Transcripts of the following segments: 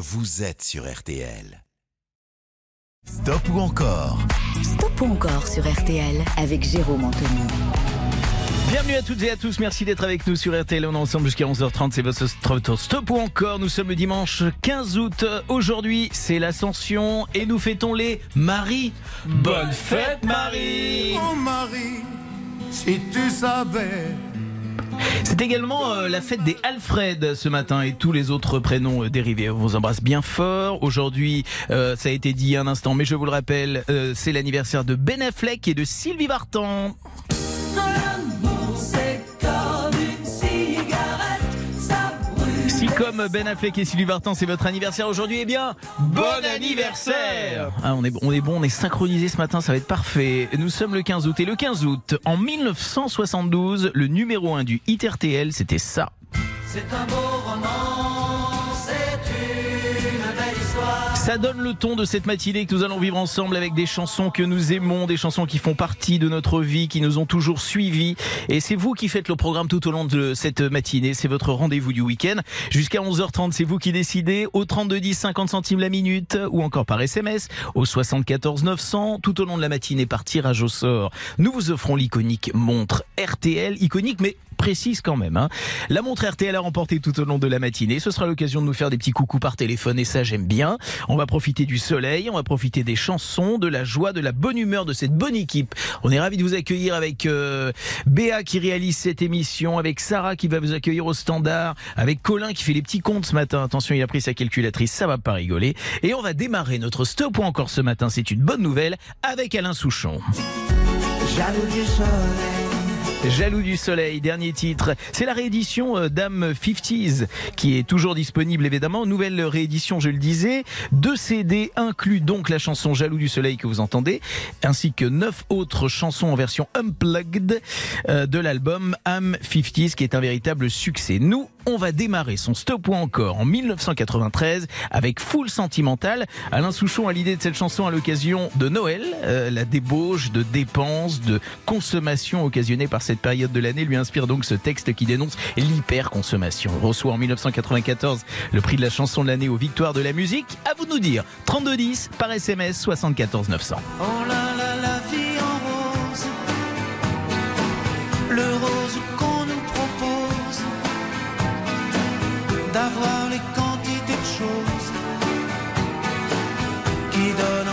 vous êtes sur RTL. Stop ou encore? Stop ou encore sur RTL avec Jérôme Anthony. Bienvenue à toutes et à tous, merci d'être avec nous sur RTL. On est ensemble jusqu'à 11h30, c'est votre stop ou encore. Nous sommes le dimanche 15 août. Aujourd'hui, c'est l'ascension et nous fêtons les Marie. Bonne fête Marie Oh Marie, si tu savais. C'est également euh, la fête des Alfred ce matin et tous les autres prénoms euh, dérivés. On vous embrasse bien fort. Aujourd'hui, euh, ça a été dit un instant, mais je vous le rappelle, c'est l'anniversaire de Ben Affleck et de Sylvie Vartan. Comme Ben Affleck et Sylvie Vartan, c'est votre anniversaire aujourd'hui, eh bien, bon anniversaire ah, on, est, on est bon, on est synchronisé ce matin, ça va être parfait. Nous sommes le 15 août et le 15 août, en 1972, le numéro 1 du hit RTL, c'était ça. C'est un beau roman, Ça donne le ton de cette matinée que nous allons vivre ensemble avec des chansons que nous aimons, des chansons qui font partie de notre vie, qui nous ont toujours suivis. Et c'est vous qui faites le programme tout au long de cette matinée. C'est votre rendez-vous du week-end. Jusqu'à 11h30, c'est vous qui décidez au 3210 50 centimes la minute ou encore par SMS au 74 900 tout au long de la matinée par tirage au sort. Nous vous offrons l'iconique montre RTL, iconique mais précise quand même. Hein. La montre RTL a remporté tout au long de la matinée. Ce sera l'occasion de nous faire des petits coucous par téléphone et ça j'aime bien. On va profiter du soleil, on va profiter des chansons, de la joie, de la bonne humeur de cette bonne équipe. On est ravis de vous accueillir avec euh, Béa qui réalise cette émission, avec Sarah qui va vous accueillir au standard, avec Colin qui fait les petits comptes ce matin. Attention, il a pris sa calculatrice, ça va pas rigoler. Et on va démarrer notre stop ou encore ce matin, c'est une bonne nouvelle, avec Alain Souchon. Jaloux du soleil, dernier titre. C'est la réédition euh, Dame 50s qui est toujours disponible évidemment. Nouvelle réédition, je le disais. Deux CD incluent donc la chanson Jaloux du soleil que vous entendez, ainsi que neuf autres chansons en version unplugged euh, de l'album Am 50s qui est un véritable succès. Nous, on va démarrer son stop ou encore en 1993 avec Full Sentimental. Alain Souchon a l'idée de cette chanson à l'occasion de Noël, euh, la débauche de dépenses, de consommation occasionnée par cette période de l'année lui inspire donc ce texte qui dénonce l'hyperconsommation. On reçoit en 1994 le prix de la chanson de l'année aux victoires de la musique. À vous de nous dire. 3210 par SMS 74 900. Oh là là, la vie en rose D'avoir les quantités de choses qui donnent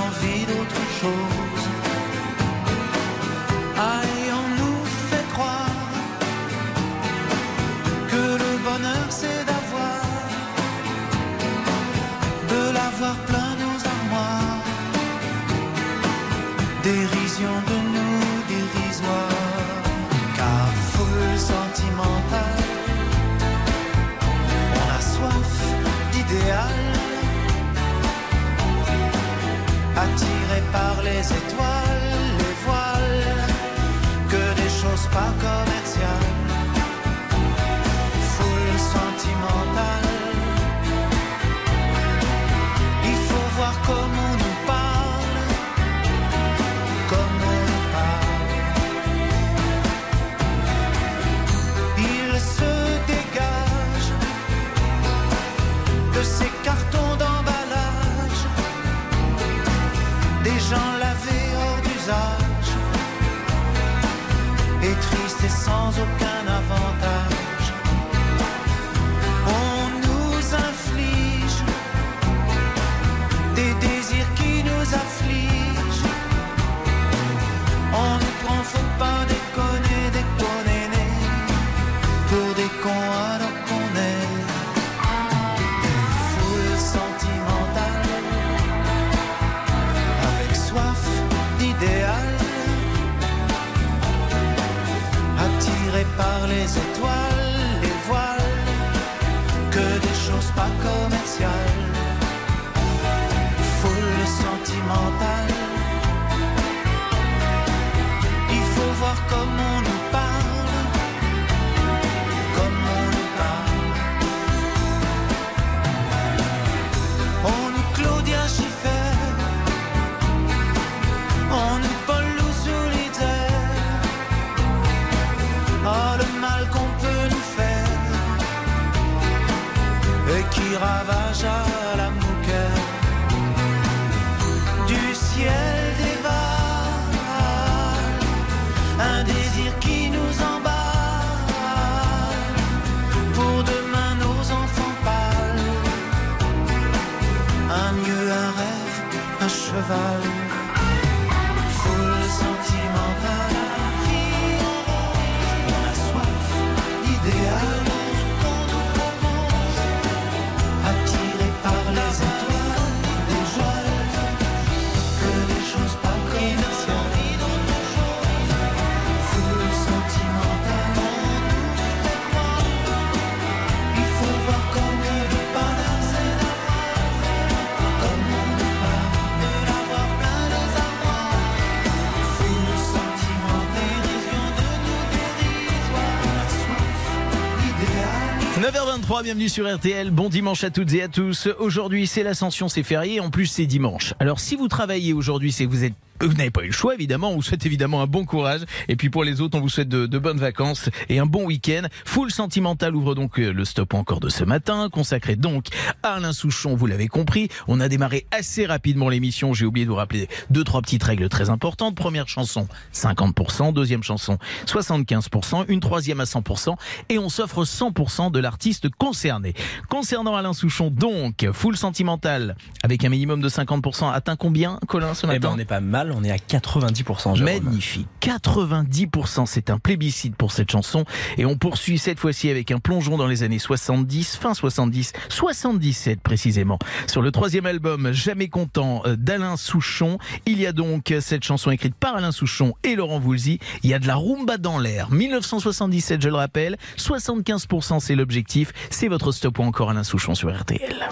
bienvenue sur RTL. Bon dimanche à toutes et à tous. Aujourd'hui, c'est l'ascension, c'est férié. En plus, c'est dimanche. Alors, si vous travaillez aujourd'hui, c'est que vous êtes vous n'avez pas eu le choix, évidemment. On vous souhaite évidemment un bon courage. Et puis pour les autres, on vous souhaite de, de bonnes vacances et un bon week-end. Full Sentimental ouvre donc euh, le stop encore de ce matin, consacré donc à Alain Souchon, vous l'avez compris. On a démarré assez rapidement l'émission. J'ai oublié de vous rappeler deux, trois petites règles très importantes. Première chanson, 50%. Deuxième chanson, 75%. Une troisième à 100%. Et on s'offre 100% de l'artiste concerné. Concernant Alain Souchon, donc, Full Sentimental, avec un minimum de 50%, atteint combien, Colin, ce Eh matin ben, on n'est pas mal, on est à 90%. Jérôme. Magnifique. 90%, c'est un plébiscite pour cette chanson. Et on poursuit cette fois-ci avec un plongeon dans les années 70, fin 70, 77 précisément. Sur le troisième album, Jamais content euh, d'Alain Souchon, il y a donc cette chanson écrite par Alain Souchon et Laurent Voulzy. Il y a de la rumba dans l'air. 1977, je le rappelle. 75%, c'est l'objectif. C'est votre stop ou encore Alain Souchon sur RTL.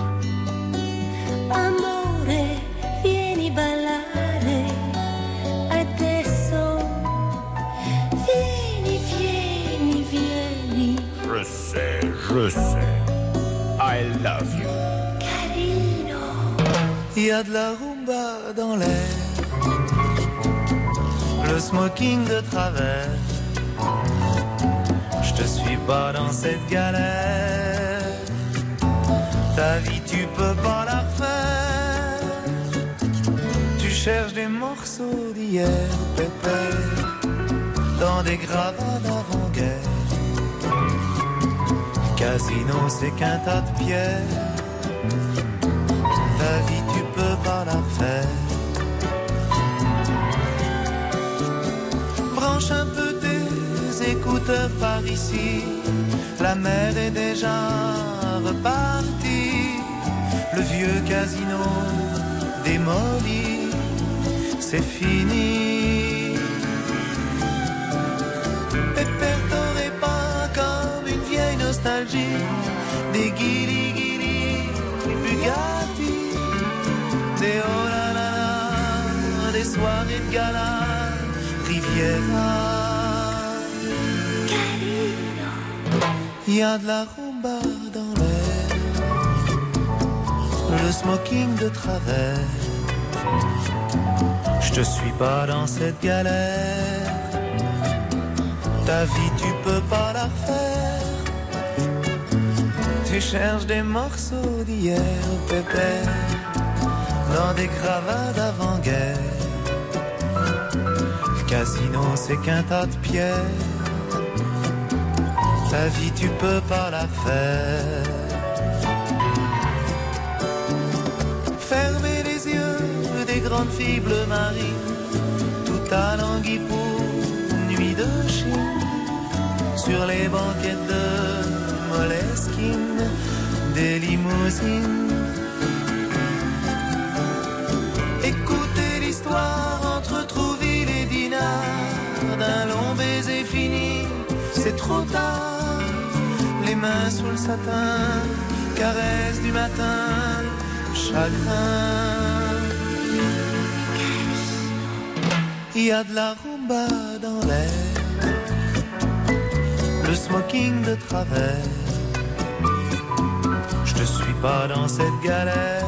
Je sais. I love you. carino. Il y a de la rumba dans l'air, le smoking de travers. Je te suis pas dans cette galère. Ta vie, tu peux pas la refaire. Tu cherches des morceaux d'hier, pépère, dans des gravats d'avant-guerre. Casino, c'est qu'un tas de pierres. Ta vie, tu peux pas la refaire. Branche un peu tes écouteurs par ici. La mer est déjà repartie. Le vieux casino démoli, c'est fini. T'aurais pas nostalgie des guili guili Bugatti, des oh là là, des soirées de gala, Riviera. Il y a de la rumba dans l'air, le smoking de travers. Je te suis pas dans cette galère. Ta vie, tu peux pas la refaire. Tu cherches des morceaux d'hier, pépère, dans des gravats d'avant-guerre. Le casino, c'est qu'un tas de pierres. Ta vie, tu peux pas la refaire. Fermez les yeux des grandes filles bleu marine, tout à languille pour nuit de Chine, sur les banquettes de Des limousines. Écoutez l'histoire entre Trouville et Dinard, d'un long baiser fini, c'est trop tard. Les mains sous le satin, caresse du matin, chagrin. Il y a de la rumba dans l'air, le smoking de travers. Pas dans cette galère.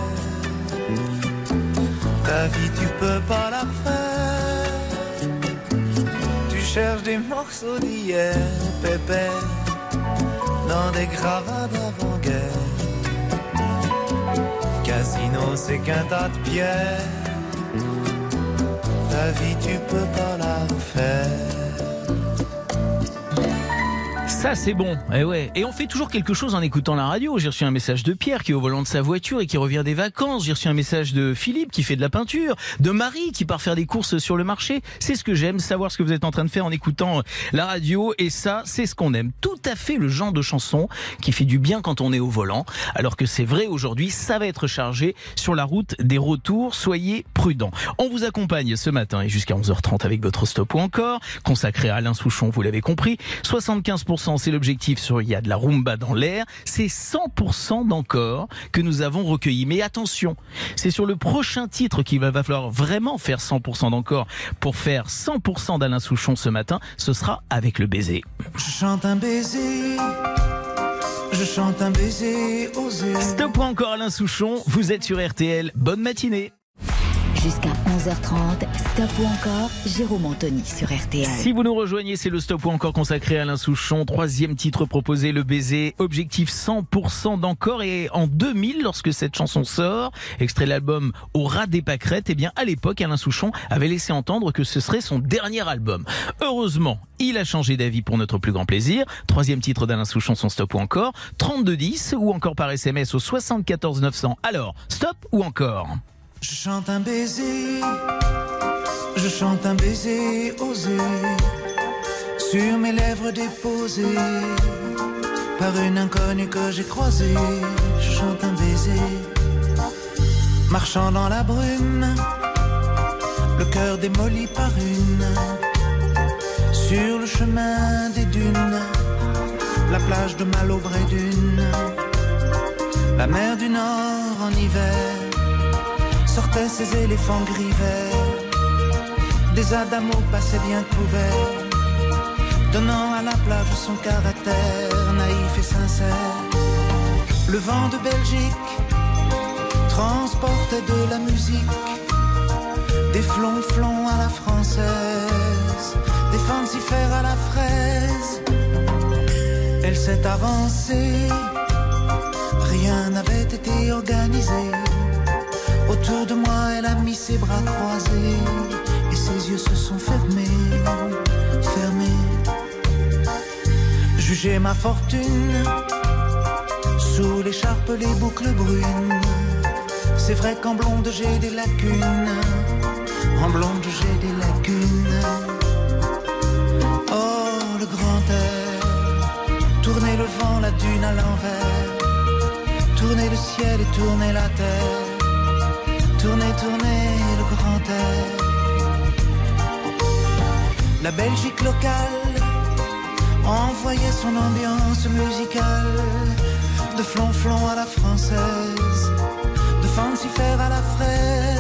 Ta vie, tu peux pas la refaire. Tu cherches des morceaux d'hier, pépère, dans des gravats d'avant-guerre. Casino, c'est qu'un tas de pierres. Ta vie, tu peux pas la refaire. Ça c'est bon, eh ouais. Et on fait toujours quelque chose en écoutant la radio. J'ai reçu un message de Pierre qui est au volant de sa voiture et qui revient des vacances. J'ai reçu un message de Philippe qui fait de la peinture, de Marie qui part faire des courses sur le marché. C'est ce que j'aime, savoir ce que vous êtes en train de faire en écoutant la radio. Et ça, c'est ce qu'on aime. Tout à fait le genre de chanson qui fait du bien quand on est au volant. Alors que c'est vrai aujourd'hui, ça va être chargé sur la route des retours. Soyez prudents. On vous accompagne ce matin et jusqu'à 11h30 avec votre stop ou encore, consacré à Alain Souchon, vous l'avez compris. 75% c'est l'objectif sur Il y a de la rumba dans l'air. C'est 100% d'encore que nous avons recueilli. Mais attention, c'est sur le prochain titre qu'il va va falloir vraiment faire 100% d'encore pour faire 100% d'Alain Souchon ce matin. Ce sera avec le baiser. Je chante un baiser, je chante un baiser osé. Stop encore Alain Souchon, vous êtes sur RTL. Bonne matinée. Jusqu'à 11h30, Stop ou encore, Jérôme Anthony sur RTL. Si vous nous rejoignez, c'est le stop ou encore consacré à Alain Souchon. Troisième titre proposé, le baiser. Objectif 100% d'encore. Et en 2000, lorsque cette chanson sort, extrait l'album Au ras des pâquerettes, eh bien, à l'époque, Alain Souchon avait laissé entendre que ce serait son dernier album. Heureusement, il a changé d'avis pour notre plus grand plaisir. Troisième titre d'Alain Souchon, son stop ou encore. 3210 ou encore par SMS au 74 900. Alors, stop ou encore? Je chante un baiser, je chante un baiser osé sur mes lèvres déposées par une inconnue que j'ai croisée. Je chante un baiser, marchant dans la brume, le cœur démoli par une, sur le chemin des dunes, la plage de Malaubré d'une, la mer du Nord en hiver sortaient ces éléphants gris. Des adamos passaient bien couverts, donnant à la plage son caractère naïf et sincère. Le vent de Belgique transportait de la musique, des flonflons à la française, des fancifères à la fraise. Elle s'est avancée, rien n'avait été organisé. Autour de moi, elle a mis ses bras croisés et ses yeux se sont fermés, fermés. Jugez ma fortune sous l'écharpe, les boucles brunes. C'est vrai qu'en blonde j'ai des lacunes, en blonde j'ai des lacunes. Oh, le grand air, tourner le vent, la dune à l'envers, tourner le ciel et tourner la terre. Tournez, tournez le grand air. La Belgique locale envoyait son ambiance musicale de flonflon à la française, de fancifère à la fraise.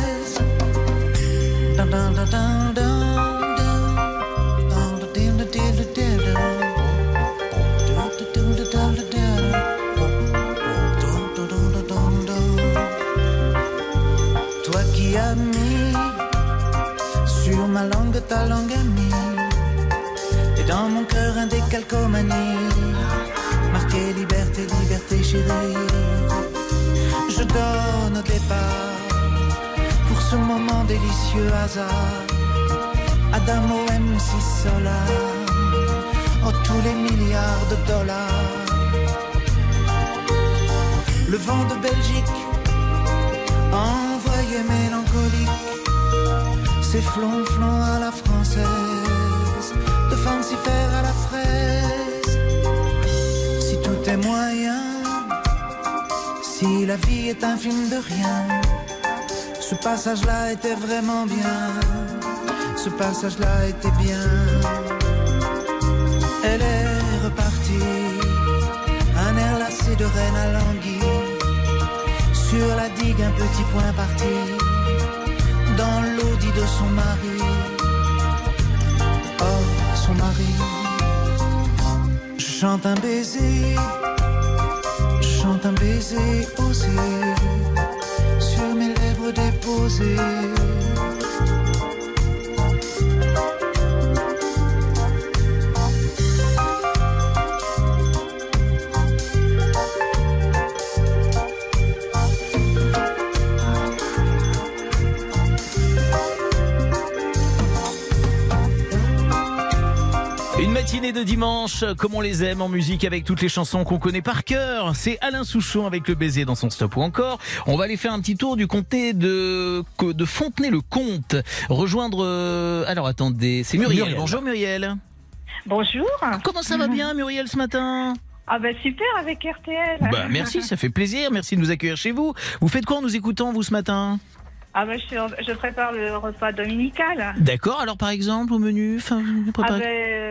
Ta langue amie Et dans mon cœur un décalcomanie. Marqué liberté, liberté chérie. Je donne au départ Pour ce moment délicieux hasard. Adamo M6 Solar Oh tous les milliards de dollars. Le vent de Belgique envoyé mélancolique, c'est flonflon à la française, de fancifère à la fraise. Si tout est moyen, si la vie est un film de rien, ce passage-là était vraiment bien, ce passage-là était bien. Elle est repartie, un air lassé de reine à languille sur la digue un petit point parti dans l'audit de son mari. Oh, son mari. Je chante un baiser, je chante un baiser osé sur mes lèvres déposées. De dimanche, comme on les aime en musique avec toutes les chansons qu'on connaît par cœur. C'est Alain Souchon avec le baiser dans son stop ou encore. On va aller faire un petit tour du comté de, de Fontenay-le-Comte. Rejoindre. euh, Alors attendez, c'est Muriel. Muriel. Bonjour Muriel. Bonjour. Comment ça va bien Muriel ce matin? Ah bah super avec RTL. Bah merci, ça fait plaisir. Merci de nous accueillir chez vous. Vous faites quoi en nous écoutant vous ce matin? Ah bah je, je prépare le repas dominical. D'accord. Alors par exemple au menu, enfin, vous Ah préparez-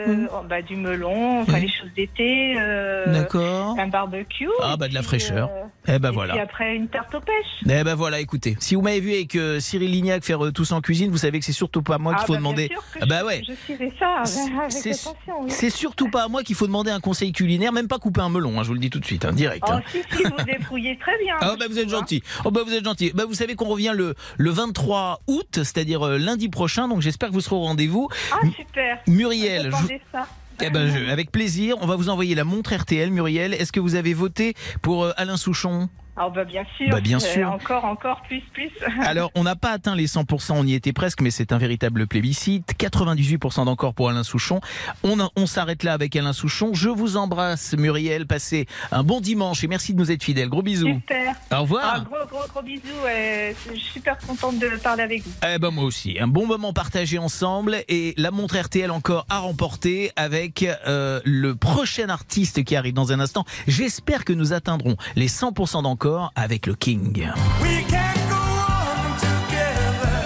euh, oh, bah, du melon, enfin les choses d'été, euh, D'accord. un barbecue. Ah bah de la fraîcheur. euh, Eh ben et voilà. puis après une tarte aux pêches. Eh ben voilà, écoutez, si vous m'avez vu avec euh, Cyril Lignac faire euh, tous en cuisine, vous savez que c'est surtout pas à moi qu'il ah faut bah, bien demander. sûr que Ah bah ouais. Je ça C'est-. Oui. Surtout pas à moi qu'il faut demander un conseil culinaire, même pas couper un melon, hein, je vous le dis tout de suite, hein, direct. Oh hein. si si vous débrouillez très bien. Ah bah vous êtes gentil. Oh bah vous êtes gentil. Bah vous savez qu'on revient le le 23 août, c'est-à-dire euh, lundi prochain, donc j'espère que vous serez au rendez-vous. Ah super. Muriel, je- ça. Eh ben, je- avec plaisir, on va vous envoyer la montre RTL. Muriel, est-ce que vous avez voté pour euh, Alain Souchon? Ah bah bien sûr. Bah, bien Euh, sûr. Encore encore plus plus. Alors, on n'a pas atteint les 100%, on y était presque, mais c'est un véritable plébiscite. 98% d'encore pour Alain Souchon. On, on s'arrête là avec Alain Souchon. Je vous embrasse, Muriel. Passez un bon dimanche et merci de nous être fidèles. Gros bisous. Super. Au Ah, revoir. gros gros gros bisous. euh, je suis super contente de parler avec vous. Eh ben moi aussi, un bon moment partagé ensemble et la montre RTL encore à remporter avec euh, le prochain artiste qui arrive dans un instant. J'espère que nous atteindrons les 100% d'encore avec le King. We can go on together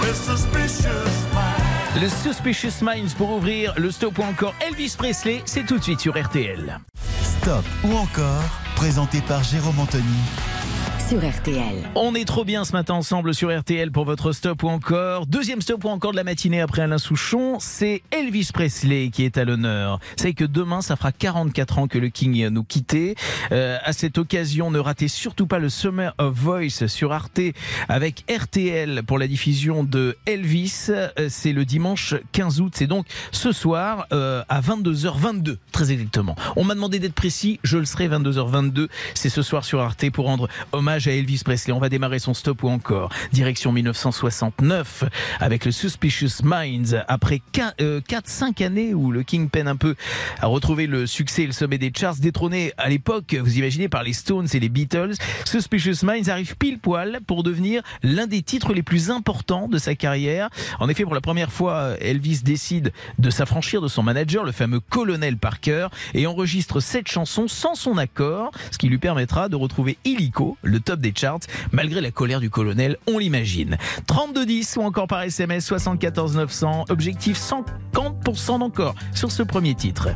with suspicious minds. Le Suspicious Minds pour ouvrir le stop ou encore Elvis Presley, c'est tout de suite sur RTL. Stop ou encore, présenté par Jérôme Anthony On est trop bien ce matin ensemble sur RTL pour votre stop ou encore. Deuxième stop ou encore de la matinée après Alain Souchon, c'est Elvis Presley qui est à l'honneur. C'est que demain, ça fera 44 ans que le King nous quittait. Euh, à cette occasion, ne ratez surtout pas le Summer of Voice sur Arte avec RTL pour la diffusion de Elvis. Euh, C'est le dimanche 15 août. C'est donc ce soir euh, à 22h22, très exactement. On m'a demandé d'être précis, je le serai 22h22. C'est ce soir sur Arte pour rendre hommage à Elvis Presley. On va démarrer son stop ou encore. Direction 1969 avec le Suspicious Minds. Après 4-5 années où le King peine un peu à retrouver le succès et le sommet des charts, détrôné à l'époque, vous imaginez, par les Stones et les Beatles, Suspicious Minds arrive pile poil pour devenir l'un des titres les plus importants de sa carrière. En effet, pour la première fois, Elvis décide de s'affranchir de son manager, le fameux colonel Parker, et enregistre cette chanson sans son accord, ce qui lui permettra de retrouver illico le top des charts, malgré la colère du colonel, on l'imagine. 3210 ou encore par SMS 74 900, objectif 50% d'encore sur ce premier titre.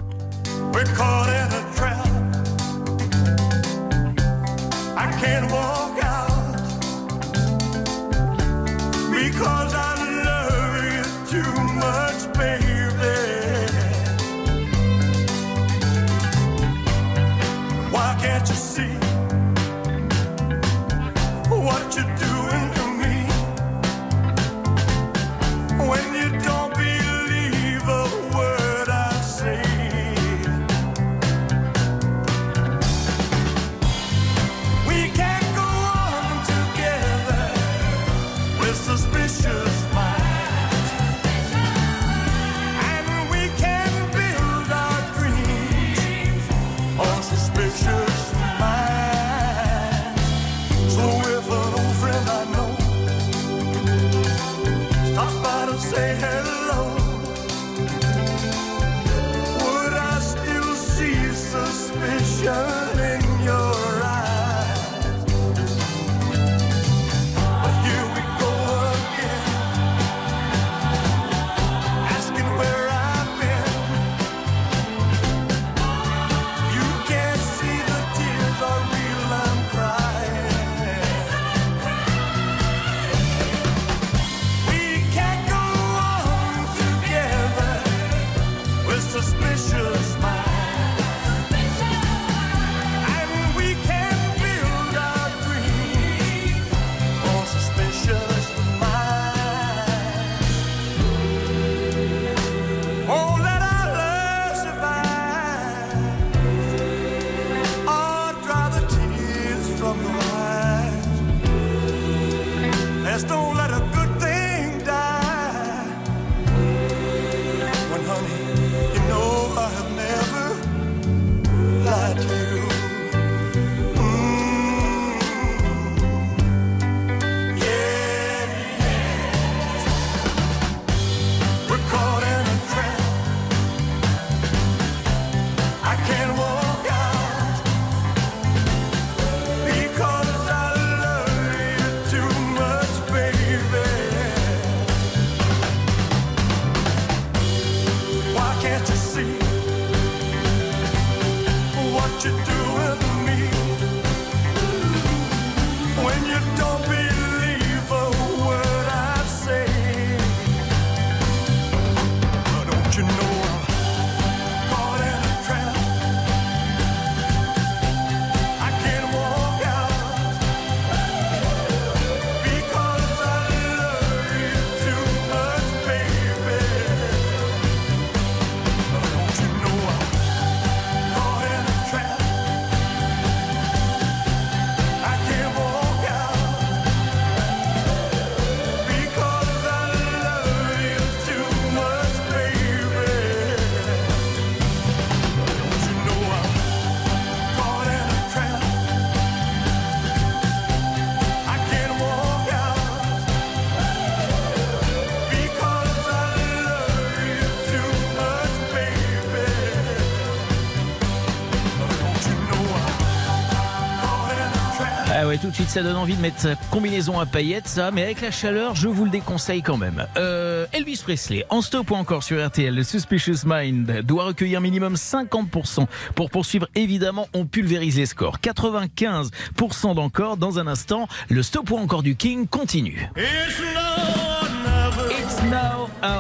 De suite, ça donne envie de mettre combinaison à paillettes, ça, mais avec la chaleur, je vous le déconseille quand même. Euh, Elvis Presley, en stop ou encore sur RTL, le Suspicious Mind doit recueillir minimum 50% pour poursuivre. Évidemment, on pulvérise les scores. 95% d'encore. Dans un instant, le stop ou encore du King continue.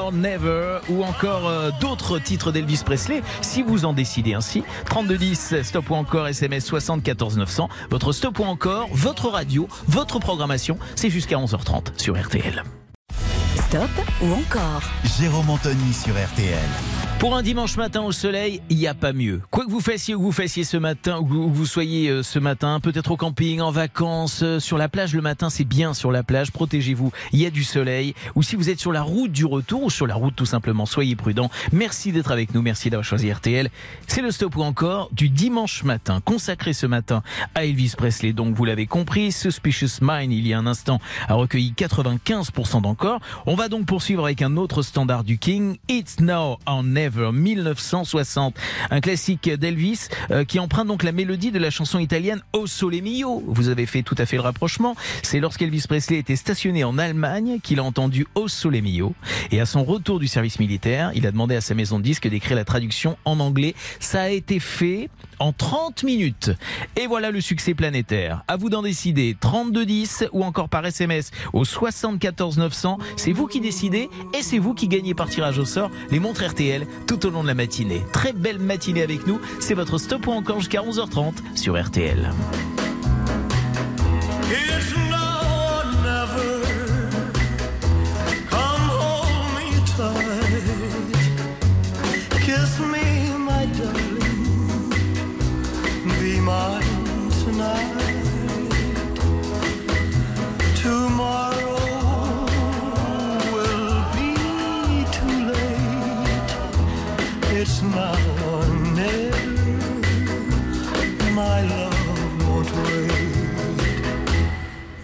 Or never ou encore euh, d'autres titres d'Elvis Presley. Si vous en décidez ainsi 3210 stop ou encore SMS 74 900 votre stop ou encore votre radio votre programmation c'est jusqu'à 11h30 sur RTL Stop ou encore. Jérôme Anthony sur RTL. Pour un dimanche matin au soleil, il n'y a pas mieux. Quoi que vous fassiez ou que vous fassiez ce matin, ou que vous soyez euh, ce matin, peut-être au camping, en vacances, euh, sur la plage le matin, c'est bien sur la plage, protégez-vous, il y a du soleil. Ou si vous êtes sur la route du retour, ou sur la route tout simplement, soyez prudents. Merci d'être avec nous, merci d'avoir choisi RTL. C'est le stop ou encore du dimanche matin, consacré ce matin à Elvis Presley. Donc vous l'avez compris, Suspicious Mind, il y a un instant, a recueilli 95% d'encore. On va donc poursuivre avec un autre standard du King, It's Now or Never, 1960. Un classique d'Elvis euh, qui emprunte donc la mélodie de la chanson italienne O Sole Mio. Vous avez fait tout à fait le rapprochement. C'est lorsqu'Elvis Presley était stationné en Allemagne qu'il a entendu O Sole Mio. Et à son retour du service militaire, il a demandé à sa maison de disques d'écrire la traduction en anglais. Ça a été fait en 30 minutes. Et voilà le succès planétaire. À vous d'en décider. 3210 ou encore par SMS au 74 900. C'est vous qui décidez et c'est vous qui gagnez par tirage au sort les montres RTL tout au long de la matinée. Très belle matinée avec nous. C'est votre stop encore jusqu'à 11h30 sur RTL.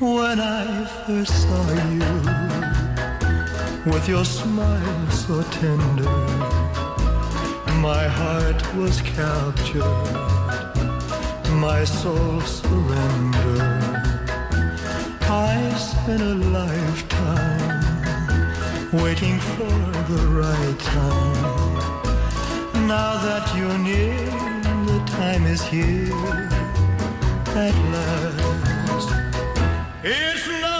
When I first saw you, with your smile so tender, my heart was captured, my soul surrendered. I spent a lifetime waiting for the right time. Now that you're near, the time is here at last. It's now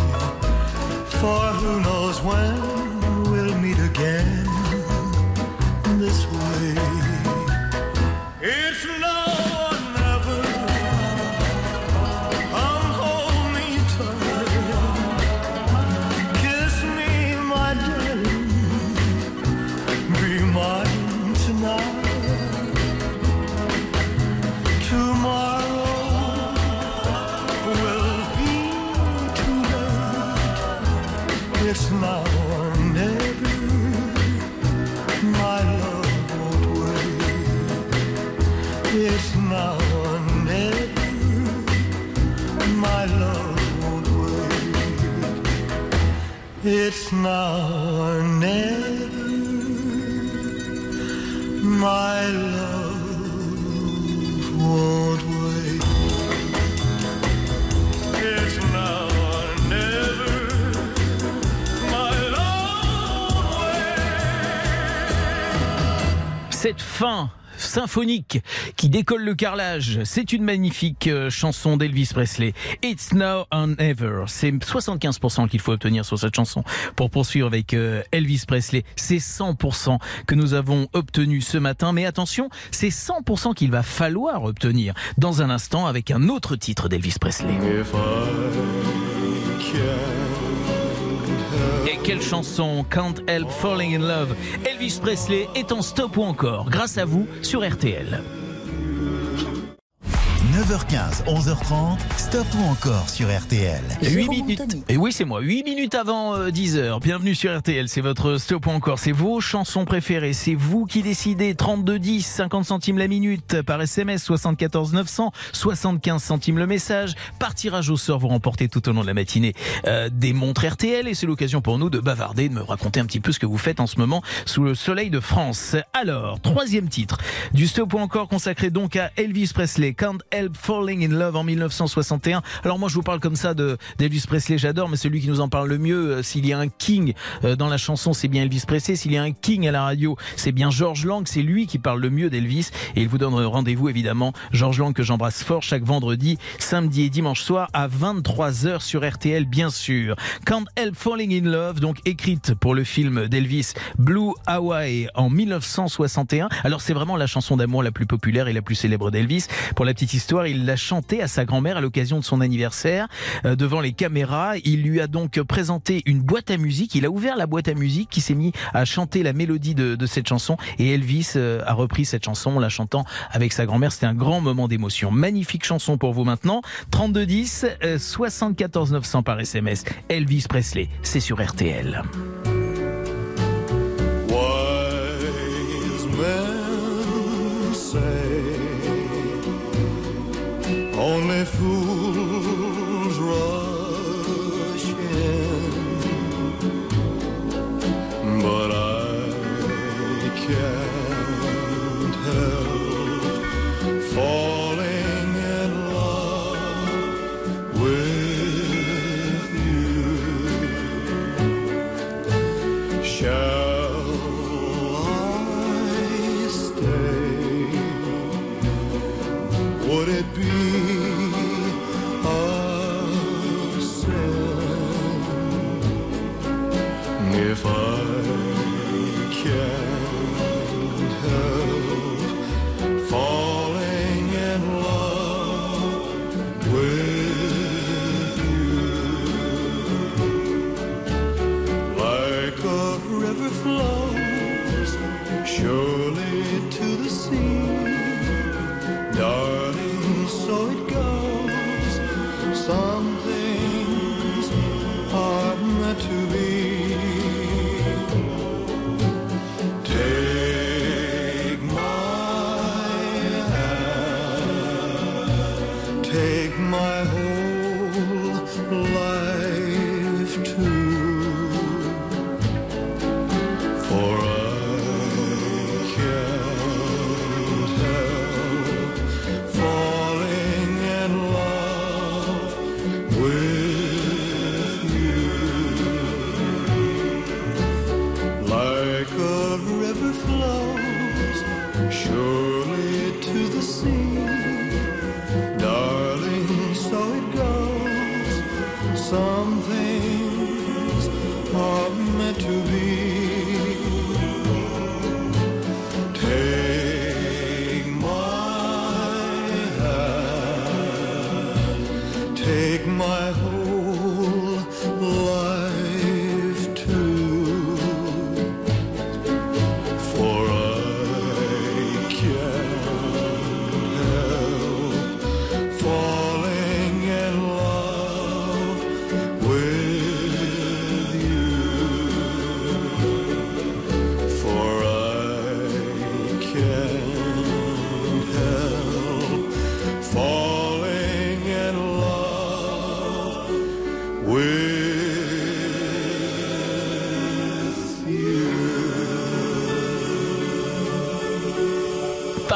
For who knows when we'll meet again this way. It's now or never. My love won't wait. It's now or never. My love won't wait. It's now or never. Cette fin symphonique qui décolle le carrelage. C'est une magnifique euh, chanson d'Elvis Presley. It's now and ever. C'est 75% qu'il faut obtenir sur cette chanson pour poursuivre avec euh, Elvis Presley. C'est 100% que nous avons obtenu ce matin. Mais attention, c'est 100% qu'il va falloir obtenir dans un instant avec un autre titre d'Elvis Presley. Quelle chanson? Can't Help Falling in Love. Elvis Presley est en stop ou encore? Grâce à vous sur RTL. 9h15, 11h30, stop ou encore sur RTL. 8 Jérôme minutes. Et oui, c'est moi. 8 minutes avant euh, 10h. Bienvenue sur RTL. C'est votre stop ou encore. C'est vos chansons préférées. C'est vous qui décidez. 32 10, 50 centimes la minute par SMS, 74 900, 75 centimes le message. Par tirage au sort, vous remportez tout au long de la matinée euh, des montres RTL et c'est l'occasion pour nous de bavarder, de me raconter un petit peu ce que vous faites en ce moment sous le soleil de France. Alors, troisième titre du stop ou encore consacré donc à Elvis Presley. Can't Help Falling in Love en 1961. Alors moi je vous parle comme ça de d'Elvis Presley, j'adore, mais celui qui nous en parle le mieux, euh, s'il y a un king euh, dans la chanson, c'est bien Elvis Presley. S'il y a un king à la radio, c'est bien George Lang. C'est lui qui parle le mieux d'Elvis et il vous donne rendez-vous évidemment. George Lang que j'embrasse fort chaque vendredi, samedi et dimanche soir à 23h sur RTL bien sûr. Can't Help Falling in Love, donc écrite pour le film d'Elvis Blue Hawaii en 1961. Alors c'est vraiment la chanson d'amour la plus populaire et la plus célèbre d'Elvis. Pour la petite histoire, il l'a chantée à sa grand-mère à l'occasion de son anniversaire euh, devant les caméras. Il lui a donc présenté une boîte à musique. Il a ouvert la boîte à musique qui s'est mis à chanter la mélodie de, cette chanson et Elvis euh, a repris cette chanson en la chantant avec sa grand-mère. C'était un grand moment d'émotion. Magnifique chanson pour vous maintenant. 32 10 euh, 74 900 par SMS. Elvis Presley, c'est sur RTL. Only fools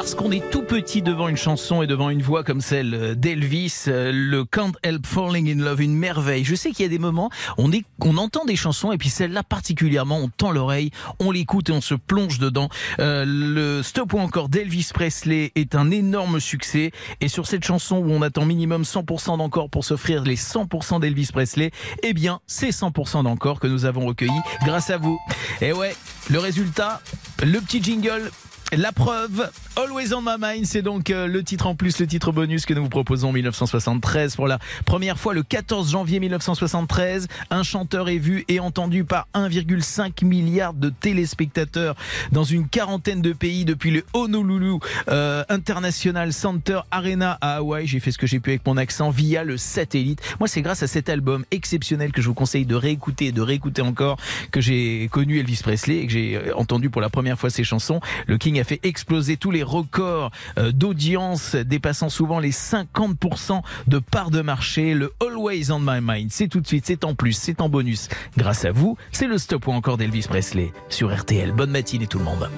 Parce qu'on est tout petit devant une chanson et devant une voix comme celle d'Elvis, euh, le Can't Help Falling in Love, une merveille. Je sais qu'il y a des moments, on, on entend des chansons et puis celle-là particulièrement, on tend l'oreille, on l'écoute et on se plonge dedans. Euh, le Stop ou encore d'Elvis Presley est un énorme succès et sur cette chanson où on attend minimum 100% d'encore pour s'offrir les 100% d'Elvis Presley, eh bien c'est 100% d'encore que nous avons recueilli grâce à vous. Et ouais, le résultat, le petit jingle la preuve, Always on my mind, c'est donc euh, le titre en plus, le titre bonus que nous vous proposons en 1973 pour la première fois le 14 janvier 1973. Un chanteur est vu et entendu par 1,5 milliard de téléspectateurs dans une quarantaine de pays depuis le Honolulu euh, International Center Arena à Hawaï. J'ai fait ce que j'ai pu avec mon accent via le satellite. Moi, c'est grâce à cet album exceptionnel que je vous conseille de réécouter et de réécouter encore que j'ai connu Elvis Presley et que j'ai euh, entendu pour la première fois ses chansons. Le King a fait exploser tous les records euh, d'audience, dépassant souvent les 50% de part de marché. Le Always on My Mind, c'est tout de suite, c'est en plus, c'est en bonus. Grâce à vous, c'est le stop ou encore d'Elvis Presley sur RTL. Bonne matinée tout le monde.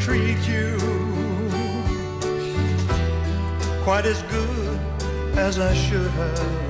Treat you quite as good as I should have.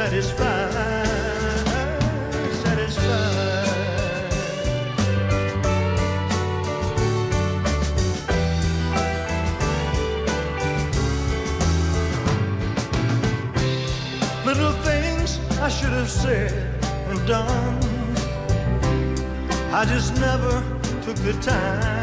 Satisfied. Satisfied. Little things I should have said and done. I just never took the time.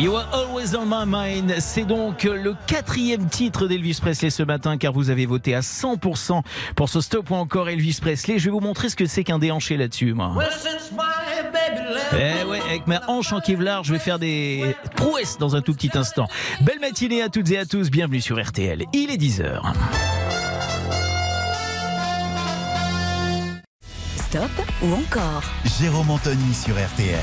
You are always on my mind. C'est donc le quatrième titre d'Elvis Presley ce matin car vous avez voté à 100% pour ce stop ou encore Elvis Presley. Je vais vous montrer ce que c'est qu'un déhanché là-dessus, moi. Eh ouais, avec ma hanche en Kevlar, je vais faire des prouesses dans un tout petit instant. Belle matinée à toutes et à tous, bienvenue sur RTL. Il est 10h. Stop ou encore? Jérôme Anthony sur RTL.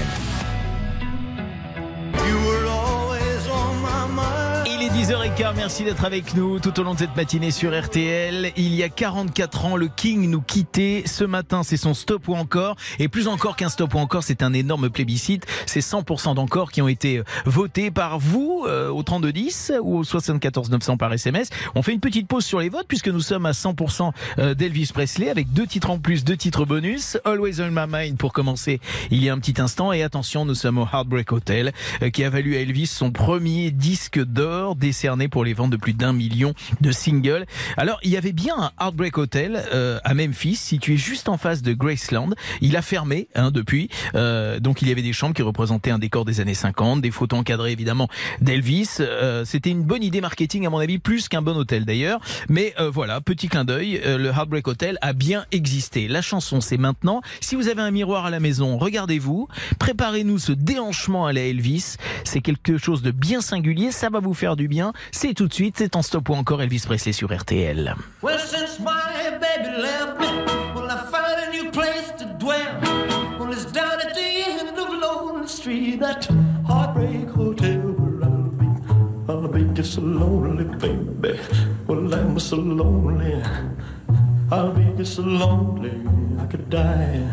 10h15, merci d'être avec nous tout au long de cette matinée sur RTL. Il y a 44 ans, le King nous quittait. Ce matin, c'est son stop ou encore. Et plus encore qu'un stop ou encore, c'est un énorme plébiscite. C'est 100% d'encore qui ont été votés par vous euh, au 3210 ou au 74 900 par SMS. On fait une petite pause sur les votes puisque nous sommes à 100% euh, d'Elvis Presley avec deux titres en plus, deux titres bonus. Always on my mind pour commencer il y a un petit instant. Et attention, nous sommes au Heartbreak Hotel euh, qui a valu à Elvis son premier disque d'or. Décerné pour les ventes de plus d'un million de singles. Alors, il y avait bien un Heartbreak Hotel euh, à Memphis, situé juste en face de Graceland. Il a fermé hein, depuis. Euh, donc, il y avait des chambres qui représentaient un décor des années 50, des photos encadrées évidemment d'Elvis. Euh, C'était une bonne idée marketing à mon avis, plus qu'un bon hôtel d'ailleurs. Mais euh, voilà, petit clin d'œil, euh, le Heartbreak Hotel a bien existé. La chanson, c'est maintenant. Si vous avez un miroir à la maison, regardez-vous. Préparez-nous ce déhanchement à la Elvis. C'est quelque chose de bien singulier. Ça va vous faire du bien. C'est tout de suite. C'est en stop ou encore Elvis Presley sur RTL. Well, since baby left me, I a new place to dwell. Well, it's down at the end of Street, that heartbreak hotel be. Lonely, baby. Well, I'm so lonely. I'll be just lonely, I could die.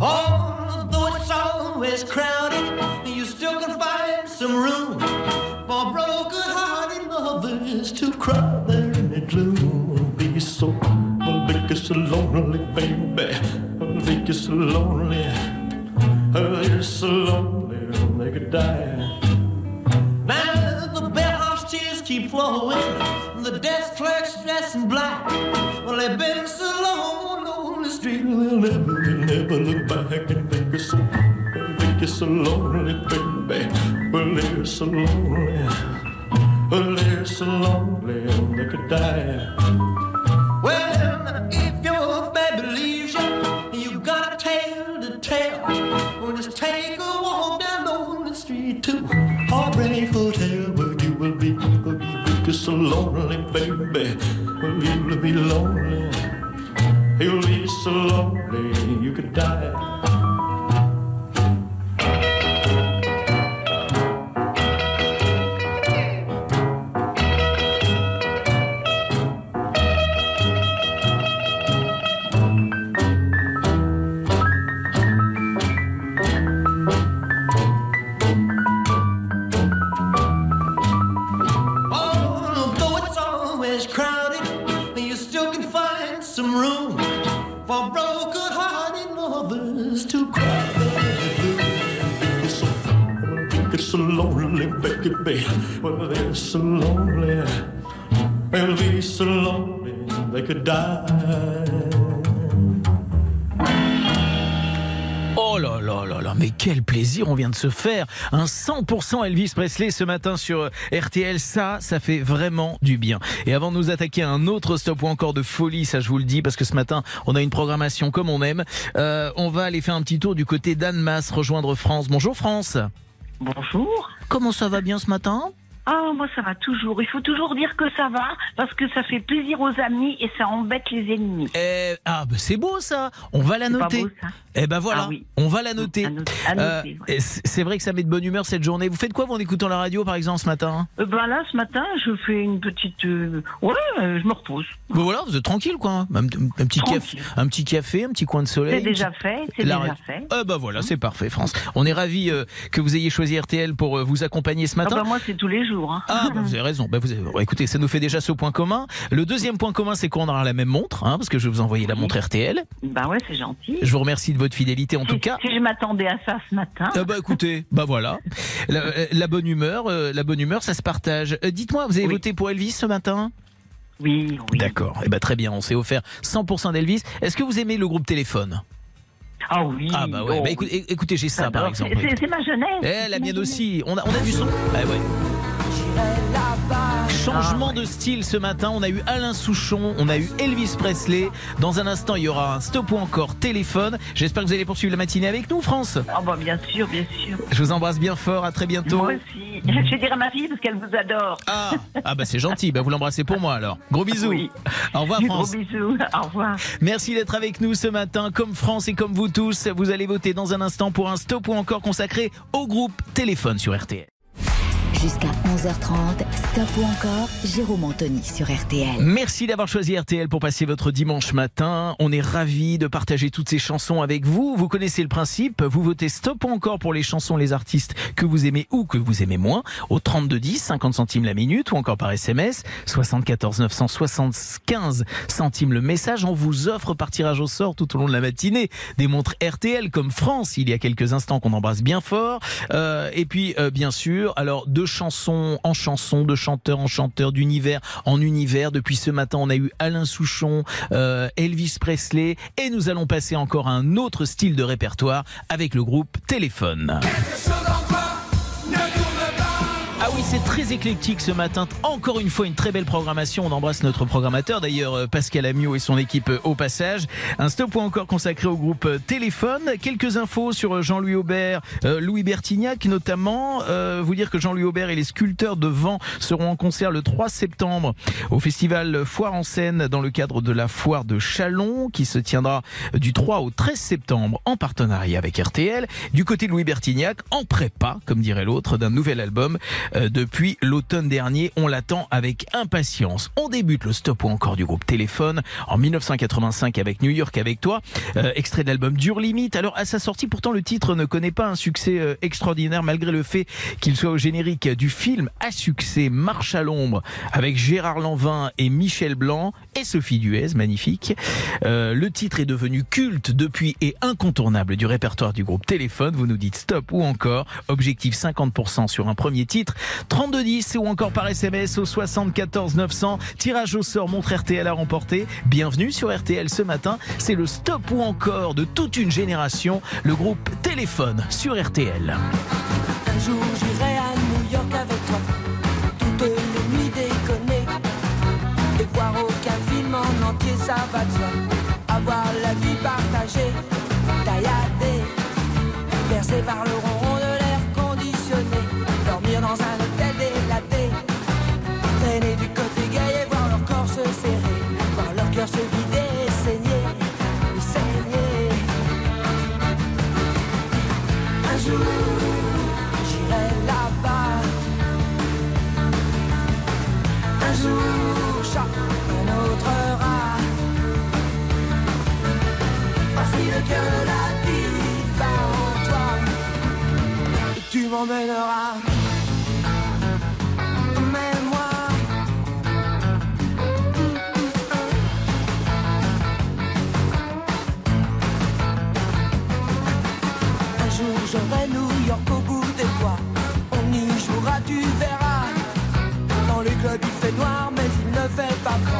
Although it's always crowded, you still can find some room for broken-hearted lovers to cry there in the gloom. Be so, I'll be just so lonely, baby. I'll be just so lonely. I'll just so lonely, they could die. Now the bellhop's tears keep flowing. The desk clerk's dressed in black. Well, they've been so long on the street, they'll never, they'll never look back and think it's so, think it's so lonely, baby. They're so lonely. They're so lonely, they could die. Well, if your baby leaves you, you got a tale to tell. Well, just take a walk down lonely street to Heartbreak Hotel, where you will be, where you will be just so lonely, baby. Well, you will be lonely. You'll be so lonely, you could die. Vient de se faire. Un 100% Elvis Presley ce matin sur euh, RTL, ça, ça fait vraiment du bien. Et avant de nous attaquer à un autre stop ou encore de folie, ça je vous le dis, parce que ce matin, on a une programmation comme on aime, euh, on va aller faire un petit tour du côté d'Annemasse, rejoindre France. Bonjour France. Bonjour. Comment ça va bien ce matin? Ah, moi ça va toujours. Il faut toujours dire que ça va parce que ça fait plaisir aux amis et ça embête les ennemis. Eh, Ah, bah c'est beau ça On va la C'est pas noter. beau, ça Eh ben voilà, Ah oui. on va la noter. Noter, Euh, noter, ouais. c'est vrai que ça met de bonne humeur cette journée. Vous faites quoi vous, en écoutant la radio par exemple ce matin? Euh, ben là, ce matin, je fais une petite. euh, Ouais, euh, je me repose. Ben voilà, vous êtes tranquille quoi. Un, un petit café, un petit café, un petit coin de soleil. C'est déjà fait, c'est déjà fait. Ah bah voilà, c'est parfait France. On est ravis euh, que vous ayez choisi RTL pour vous accompagner ce Ah matin. bah moi, c'est tous les jours. Hein. Ah, bah, vous avez raison. Bah, vous avez- écoutez, ça nous fait déjà ce point commun. Le deuxième point commun, c'est qu'on aura la même montre, hein, parce que je vais vous envoyer la montre RTL. Bah ouais, c'est gentil. Je vous remercie de votre fidélité en tout cas. si je m'attendais à ça ce matin. Ah bah écoutez, bah voilà, la, la bonne humeur, euh, la bonne humeur, ça se partage. Euh, Dites-moi, vous avez Oui. voté pour Elvis ce matin? Oui, oui. D'accord. Eh ben très bien, on s'est offert 100% d'Elvis. Est-ce que vous aimez le groupe Téléphone? Ah oui. Ah bah ouais. oh, Bah, écoutez, j'ai ça par exemple. C'est- ma jeunesse. Eh, la mienne aussi. On a, on a du son. Ah ouais. Changement de style ce matin. On a eu Alain Souchon, on a eu Elvis Presley. Dans un instant, il y aura un stop ou encore téléphone. J'espère que vous allez poursuivre la matinée avec nous, France. Ah bah bien sûr, bien sûr. Je vous embrasse bien fort. À très bientôt. Moi aussi. Je vais dire à ma fille parce qu'elle vous adore. Ah, ah bah c'est gentil. Bah vous l'embrassez pour moi alors. Gros bisous. Oui. Au revoir Gros France. bisous. Au revoir. Merci d'être avec nous ce matin. Comme France et comme vous tous, vous allez voter dans un instant pour un stop ou encore consacré au groupe Téléphone sur RTL. Jusqu'à 11h30, stop ou encore, Jérôme Anthony sur RTL. Merci d'avoir choisi RTL pour passer votre dimanche matin. On est ravis de partager toutes ces chansons avec vous. Vous connaissez le principe. Vous votez stop ou encore pour les chansons, les artistes que vous aimez ou que vous aimez moins au 3210, 50 centimes la minute ou encore par SMS 74 975 centimes le message. On vous offre par tirage au sort tout au long de la matinée des montres RTL comme France il y a quelques instants qu'on embrasse bien fort. Euh, et puis euh, bien sûr, alors deux chansons en chansons, de chanteur en chanteur, d'univers en univers. Depuis ce matin, on a eu Alain Souchon, euh, Elvis Presley, et nous allons passer encore à un autre style de répertoire avec le groupe Téléphone. C'est très éclectique ce matin. Encore une fois, une très belle programmation. On embrasse notre programmateur, d'ailleurs euh, Pascal Amiot et son équipe euh, au passage. Un stop ou encore consacré au groupe euh, Téléphone. Quelques infos sur Jean-Louis Aubert, Louis Bertignac notamment. Vous dire que Jean-Louis Aubert et les sculpteurs de vent seront en concert le 3 septembre au festival Foire en scène dans le cadre de la foire de Chalon qui se tiendra du 3 au 13 septembre en partenariat avec RTL. Du côté de Louis Bertignac, en prépa, comme dirait l'autre, d'un nouvel album euh, depuis l'automne dernier. On l'attend avec impatience. On débute le stop ou encore du groupe Téléphone en 1985 avec New York avec toi, euh, extrait de l'album Dure Limite. Alors à sa sortie, pourtant le titre ne connaît pas un succès euh, extraordinaire malgré le fait qu'il soit au générique du film à succès Marche à l'ombre avec Gérard Lanvin et Michel Blanc et Sophie Duez, magnifique. Euh, le titre est devenu culte depuis et incontournable du répertoire du groupe Téléphone. Vous nous dites stop ou encore objectif 50% sur un premier titre 3210 ou encore par SMS au 74 900. Tirage au sort montre RTL à remporter. Bienvenue sur RTL ce matin. C'est le stop ou encore de toute une génération. Le groupe Téléphone sur RTL. Un jour j'irai à New York avec toi, toutes les nuits déconner, et voir aucun film en entier, ça va de soi. Avoir la vie partagée, tailladée, bercée par le ronron de l'air conditionné, dormir dans un cœur se vider et saigner, et saigner. Un jour. J'irai là-bas Un jour, chat, un autre rat Voici le cœur de la vie en toi tu m'emmèneras noir, mais il ne fait pas froid.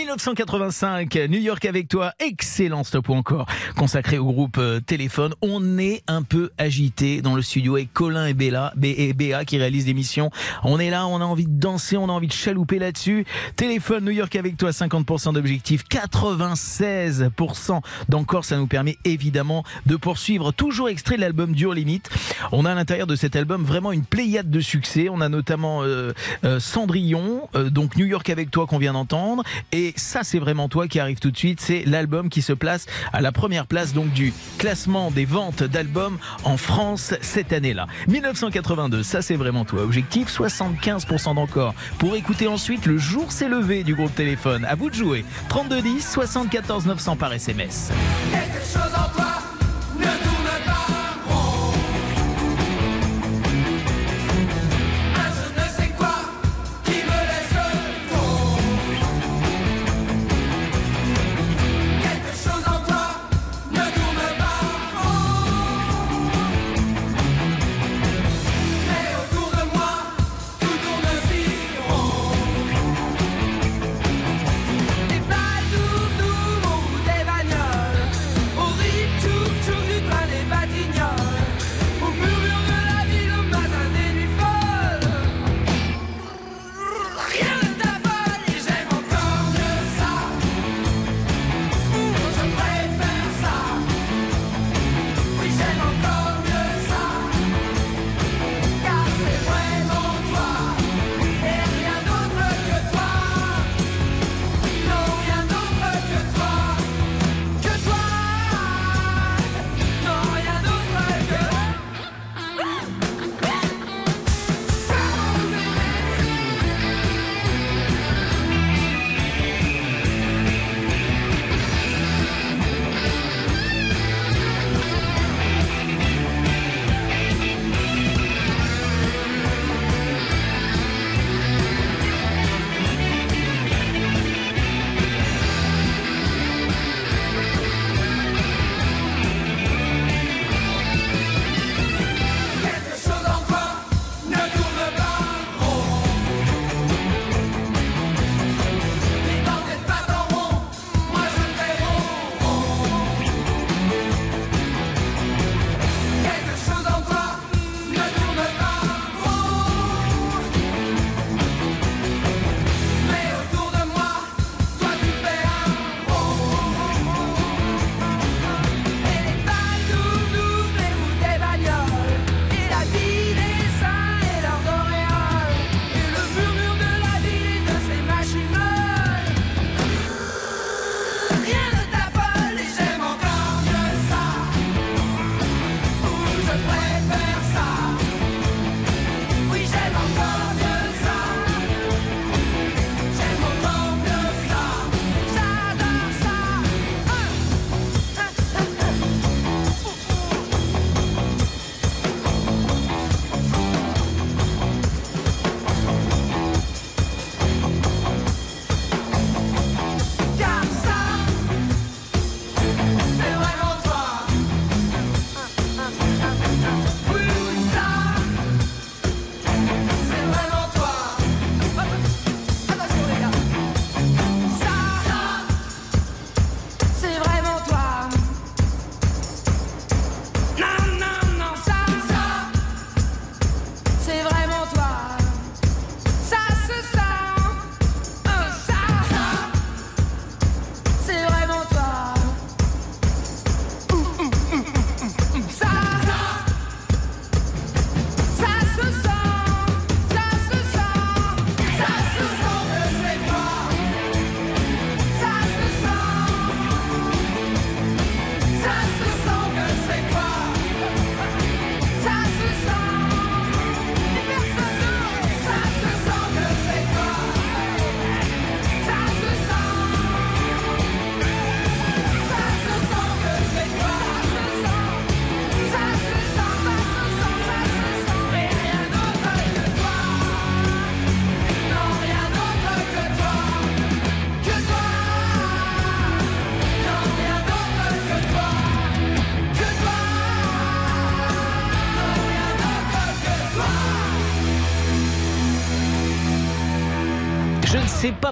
1985, New York avec toi, excellent stop ou encore consacré au groupe euh, Téléphone. On est un peu agité dans le studio avec Colin et Bella, B et Béa qui réalisent l'émission. On est là, on a envie de danser, on a envie de chalouper là-dessus. Téléphone New York avec toi, 50% d'objectifs, 96% d'encore. Ça nous permet évidemment de poursuivre. Toujours extrait de l'album Dure Limite. On a à l'intérieur de cet album vraiment une pléiade de succès. On a notamment euh, euh, Cendrillon, euh, donc New York avec toi qu'on vient d'entendre. Et ça, c'est vraiment toi qui arrive tout de suite. C'est l'album qui se place à la première place donc du classement des ventes d'albums en France cette année-là. 1982, ça c'est vraiment toi. Objectif 75% d'encore. Pour écouter ensuite le jour s'est levé du groupe Téléphone. À vous de jouer. 3210 74 900 par SMS. Quelque chose en toi ne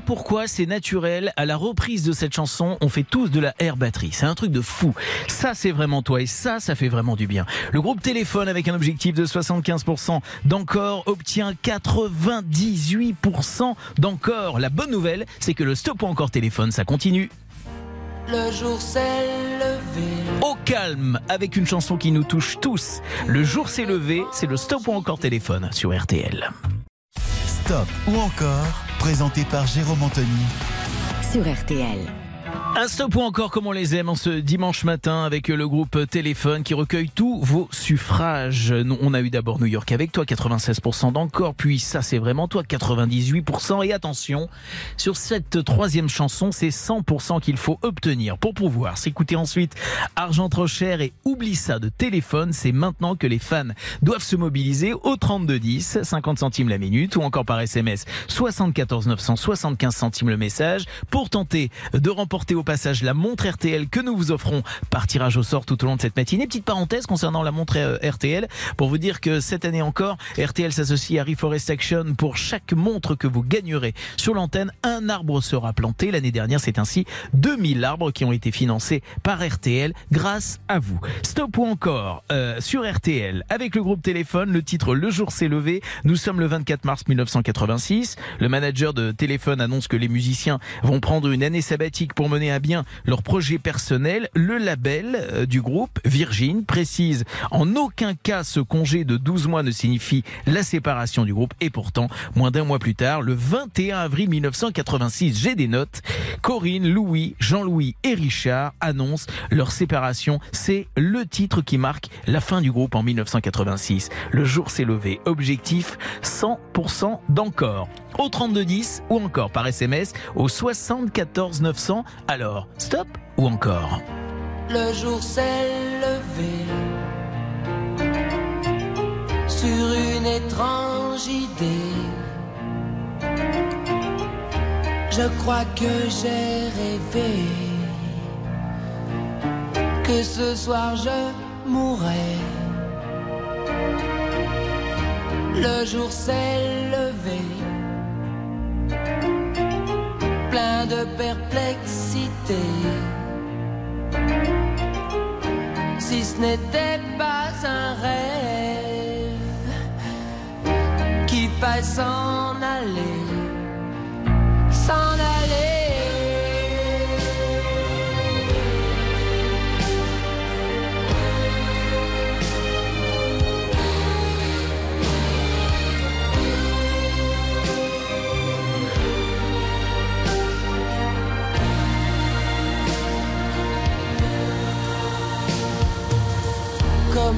pourquoi, c'est naturel. À la reprise de cette chanson, on fait tous de la air batterie. C'est un truc de fou. Ça, c'est vraiment toi et ça, ça fait vraiment du bien. Le groupe Téléphone, avec un objectif de 75% d'encore, obtient 98% d'encore. La bonne nouvelle, c'est que le stop ou encore téléphone, ça continue. Le jour s'est levé. Au calme, avec une chanson qui nous touche tous. Le jour s'est levé, c'est le stop ou encore téléphone sur RTL. Stop ou encore, présenté par Jérôme Anthony. Sur RTL. Un stop ou encore comme on les aime en ce dimanche matin avec le groupe Téléphone qui recueille tous vos suffrages. On a eu d'abord New York avec toi, 96% d'encore, puis ça c'est vraiment toi, 98%. Et attention, sur cette troisième chanson, c'est 100% qu'il faut obtenir pour pouvoir s'écouter ensuite Argent trop cher et Oublie ça de Téléphone. C'est maintenant que les fans doivent se mobiliser au 3210, 50 centimes la minute ou encore par SMS 74 900, 75 centimes le message pour tenter de remporter au passage la montre RTL que nous vous offrons par tirage au sort tout au long de cette matinée. Petite parenthèse concernant la montre euh, RTL pour vous dire que cette année encore, RTL s'associe à Reforest Action pour chaque montre que vous gagnerez sur l'antenne. Un arbre sera planté. L'année dernière, c'est ainsi 2000 arbres qui ont été financés par RTL grâce à vous. Stop ou encore euh, sur RTL avec le groupe Téléphone, le titre Le jour s'est levé. Nous sommes le 24 mars 1986. Le manager de Téléphone annonce que les musiciens vont prendre une année sabbatique pour mener bien leur projet personnel. Le label euh, du groupe, Virgin, précise en aucun cas ce congé de 12 mois ne signifie la séparation du groupe. Et pourtant, moins d'un mois plus tard, le 21 avril 1986, j'ai des notes, Corinne, Louis, Jean-Louis et Richard annoncent leur séparation. C'est le titre qui marque la fin du groupe en 1986. Le jour s'est levé. Objectif 100% d'encore. Au 3210 ou encore par SMS au 74 900. Alors, stop ou encore? Le jour s'est levé sur une étrange idée. Je crois que j'ai rêvé que ce soir je mourrais. Le jour s'est levé, de perplexité. Si ce n'était pas un rêve qui faille s'en aller,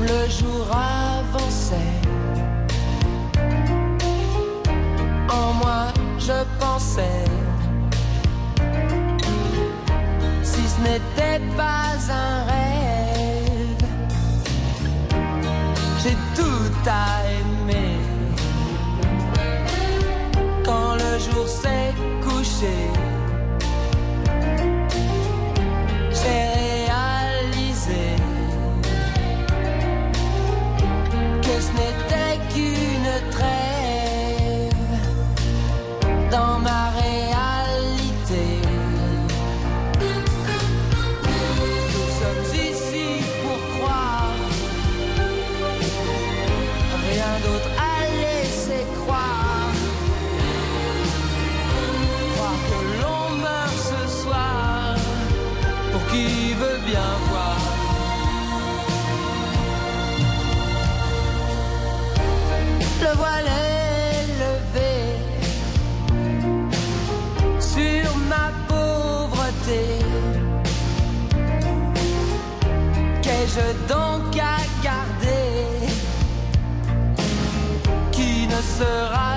le jour avançait, en moi je pensais, si ce n'était pas un rêve, j'ai tout à sera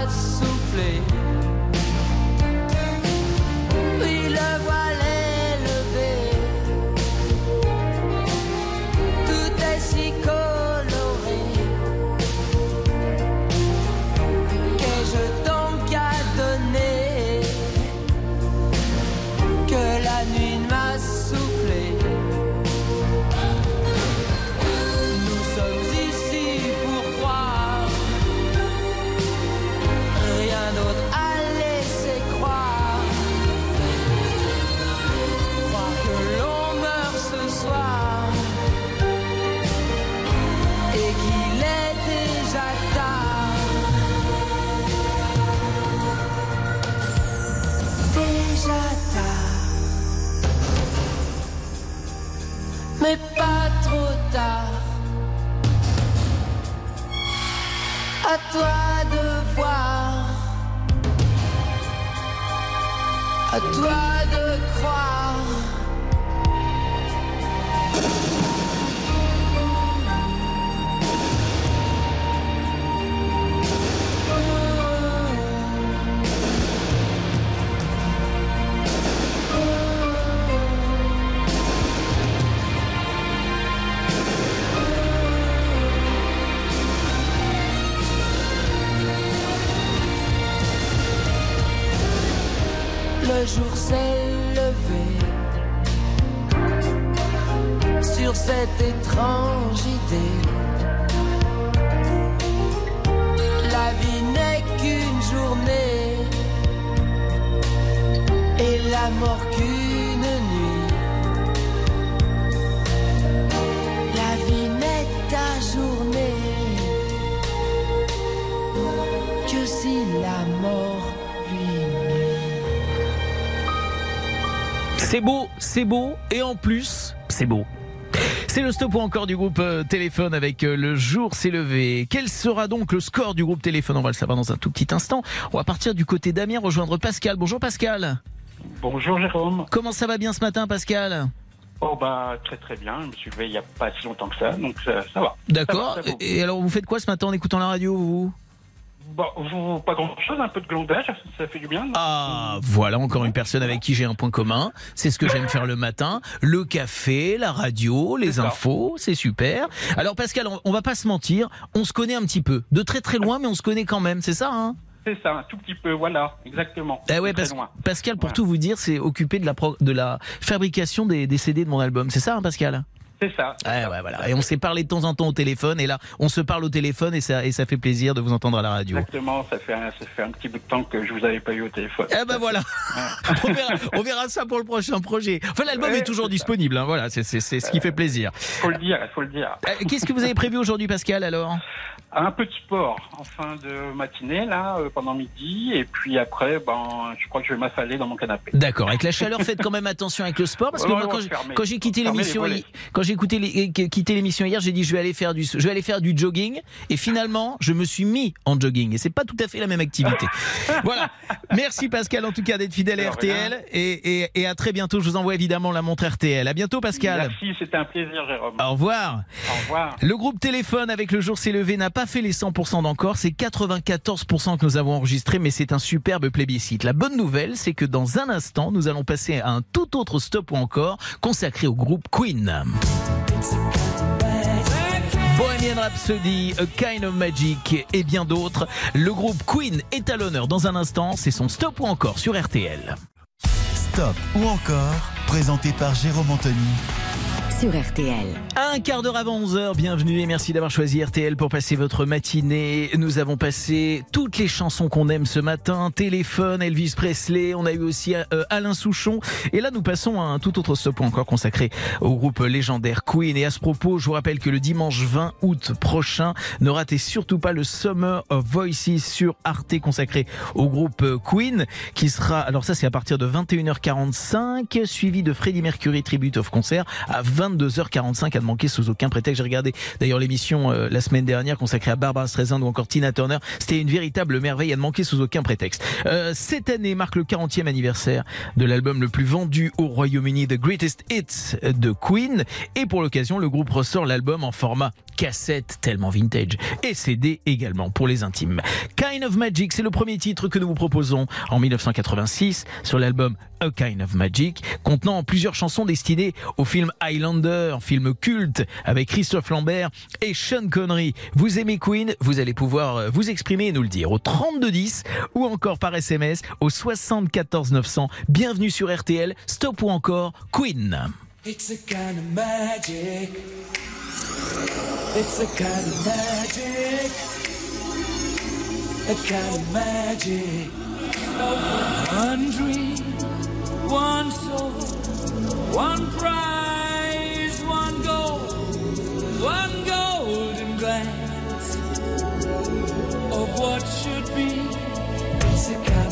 c'est beau, et en plus, c'est beau. C'est le stop encore du groupe euh, Téléphone avec euh, le jour s'est levé. Quel sera donc le score du groupe Téléphone? On va le savoir dans un tout petit instant. On va partir du côté d'Amiens rejoindre Pascal. Bonjour Pascal. Bonjour Jérôme. Comment ça va bien ce matin Pascal? Oh bah très très bien, je me suis levé il n'y a pas si longtemps que ça, donc ça, ça va. D'accord. Et alors vous faites quoi ce matin en écoutant la radio vous? Vous, pas grand chose, un peu de glandage, ça fait du bien. Ah, voilà encore une personne avec qui j'ai un point commun. C'est ce que j'aime faire le matin. Le café, la radio, les infos, c'est super. Alors Pascal, on, va pas se mentir, on se connaît un petit peu. De très très loin, mais on se connaît quand même, c'est ça hein? C'est ça, un tout petit peu, voilà, exactement. Eh ouais, loin. Pascal, pour Voilà. tout vous dire, c'est occupé de la, pro- de la fabrication des, des CD de mon album. C'est ça, hein, Pascal? C'est ça. Ouais, ouais, voilà. Et on s'est parlé de temps en temps au téléphone, et là, on se parle au téléphone, et ça, et ça fait plaisir de vous entendre à la radio. Exactement, ça fait, un, ça fait un petit bout de temps que je vous avais pas eu au téléphone. Eh ben voilà, on verra, on verra ça pour le prochain projet. Enfin, l'album Ouais, est toujours disponible, hein, voilà, c'est ce qui fait plaisir. Faut le dire, faut le dire. Euh, Qu'est-ce que vous avez prévu aujourd'hui, Pascal, alors? Un peu de sport en fin de matinée, là, euh, pendant midi, et puis après, ben, je crois que je vais m'affaler dans mon canapé. D'accord, avec la chaleur, faites quand même attention avec le sport, parce que Ouais, moi, ouais, quand j'ai- quitté l'émission, quand j'ai euh, quitté l'émission hier, j'ai dit je vais aller faire du, je vais aller faire du jogging, et finalement, je me suis mis en jogging, et c'est pas tout à fait la même activité. voilà. Merci Pascal, en tout cas, d'être fidèle à RTL, et, et, et à très bientôt. Je vous envoie évidemment la montre RTL. À bientôt, Pascal. Merci, c'était un plaisir, Jérôme. Au revoir. Au revoir. Le groupe Téléphone avec le jour s'est levé n'a pas fait les 100% d'encore, c'est 94% que nous avons enregistré, mais c'est un superbe plébiscite. La bonne nouvelle, c'est que dans un instant, nous allons passer à un tout autre stop ou encore consacré au groupe Queen. Bohemian Rhapsody, A Kind of Magic et bien d'autres. Le groupe Queen est à l'honneur dans un instant, c'est son stop ou encore sur RTL. Stop ou encore, présenté par Jérôme Anthony RTL. Un quart d'heure avant 11h, bienvenue et merci d'avoir choisi RTL pour passer votre matinée. Nous avons passé toutes les chansons qu'on aime ce matin, Téléphone, Elvis Presley, on a eu aussi euh, Alain Souchon. Et là, nous passons à un tout autre stop encore consacré au groupe légendaire Queen. Et à ce propos, je vous rappelle que le dimanche 20 août prochain, ne ratez surtout pas le Summer of Voices sur Arte consacré au groupe euh, Queen, qui sera, alors ça c'est à partir de 21h45, suivi de Freddie Mercury Tribute of Concert à 22h45 à ne manquer sous aucun prétexte. J'ai regardé d'ailleurs l'émission euh, la semaine dernière consacrée à Barbara Streisand ou encore Tina Turner. C'était une véritable merveille à ne manquer sous aucun prétexte. Euh, cette année marque le 40e anniversaire de l'album le plus vendu au Royaume-Uni, The Greatest Hits de Queen. Et pour l'occasion, le groupe ressort l'album en format cassette tellement vintage et CD également pour les intimes. Kind of Magic, c'est le premier titre que nous vous proposons en 1986 sur l'album A Kind of Magic, contenant plusieurs chansons destinées au film Highlander, film culte avec Christophe Lambert et Sean Connery. Vous aimez Queen, vous allez pouvoir euh, vous exprimer et nous le dire au 3210 ou encore par SMS au 74 900. Bienvenue sur RTL, stop ou encore Queen. It's a kind of magic. It's a kind of magic. A kind of magic. Dream, one soul, one prize, one goal, one golden glance of what should be.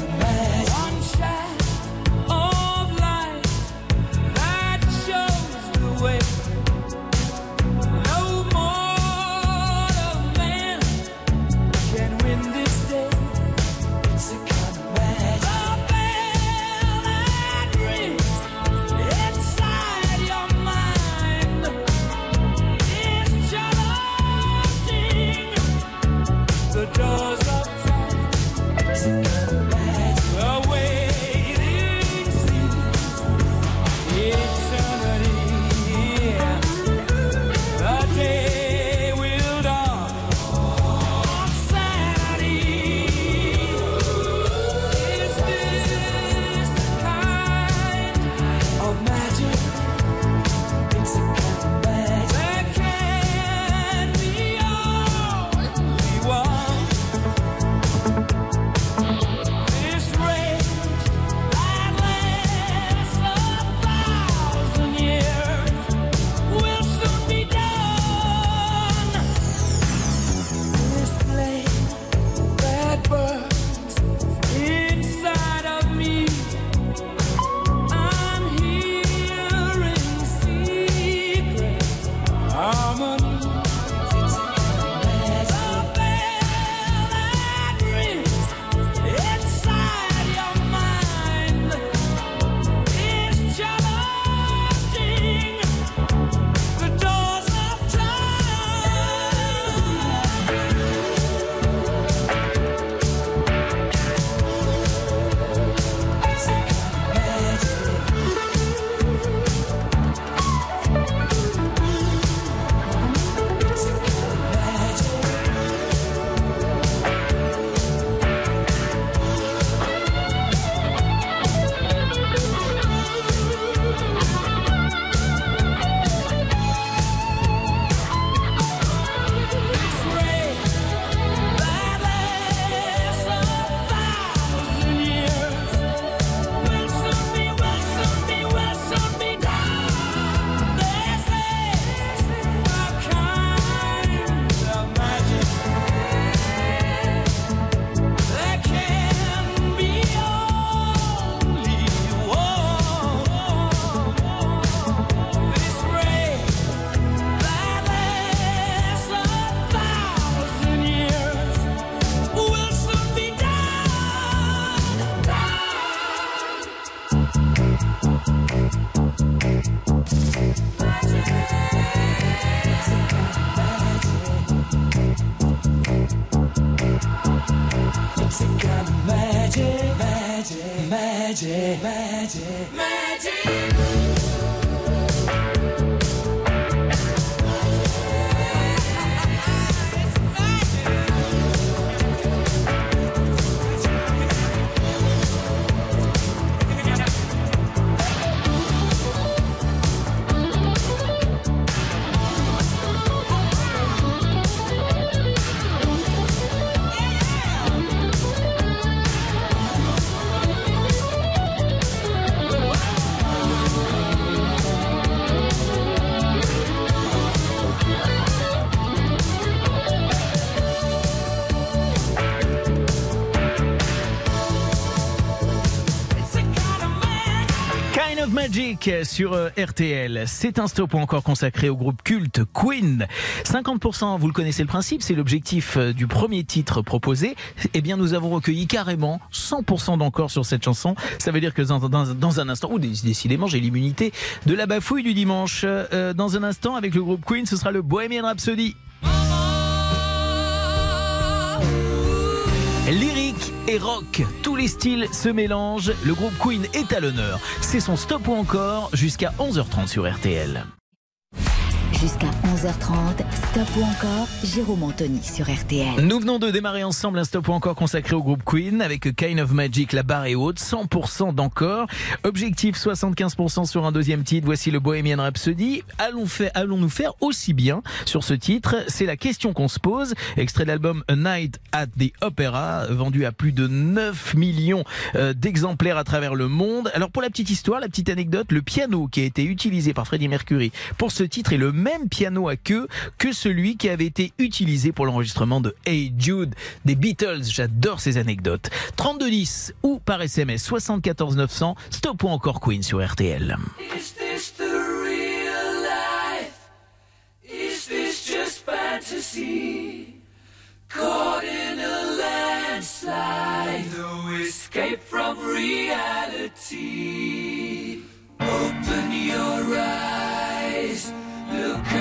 Sur euh, RTL. C'est un stop encore consacré au groupe culte Queen. 50%, vous le connaissez le principe, c'est l'objectif euh, du premier titre proposé. Eh bien, nous avons recueilli carrément 100% d'encore sur cette chanson. Ça veut dire que dans, un instant, ou dé- décidément, j'ai l'immunité de la bafouille du dimanche. Euh, dans un instant, avec le groupe Queen, ce sera le Bohemian Rhapsody. Et rock, tous les styles se mélangent. Le groupe Queen est à l'honneur. C'est son stop ou encore jusqu'à 11h30 sur RTL. Jusqu'à 11h30, Stop ou encore, Jérôme Anthony sur RTL. Nous venons de démarrer ensemble un stop ou encore consacré au groupe Queen avec Kind of Magic, la barre est haute, 100% d'encore. Objectif 75% sur un deuxième titre. Voici le Bohemian Rhapsody. Allons faire, allons-nous faire aussi bien sur ce titre C'est la question qu'on se pose. Extrait de l'album A Night at the Opera, vendu à plus de 9 millions euh, d'exemplaires à travers le monde. Alors pour la petite histoire, la petite anecdote, le piano qui a été utilisé par Freddie Mercury pour ce titre est le même piano à queue que celui qui avait été utilisé pour l'enregistrement de Hey Jude des Beatles. J'adore ces anecdotes. 3210 ou par SMS 74 900, stop ou encore Queen sur RTL. Is this the real life? Is this just fantasy? Caught in a landslide, no escape from reality. Open your eyes,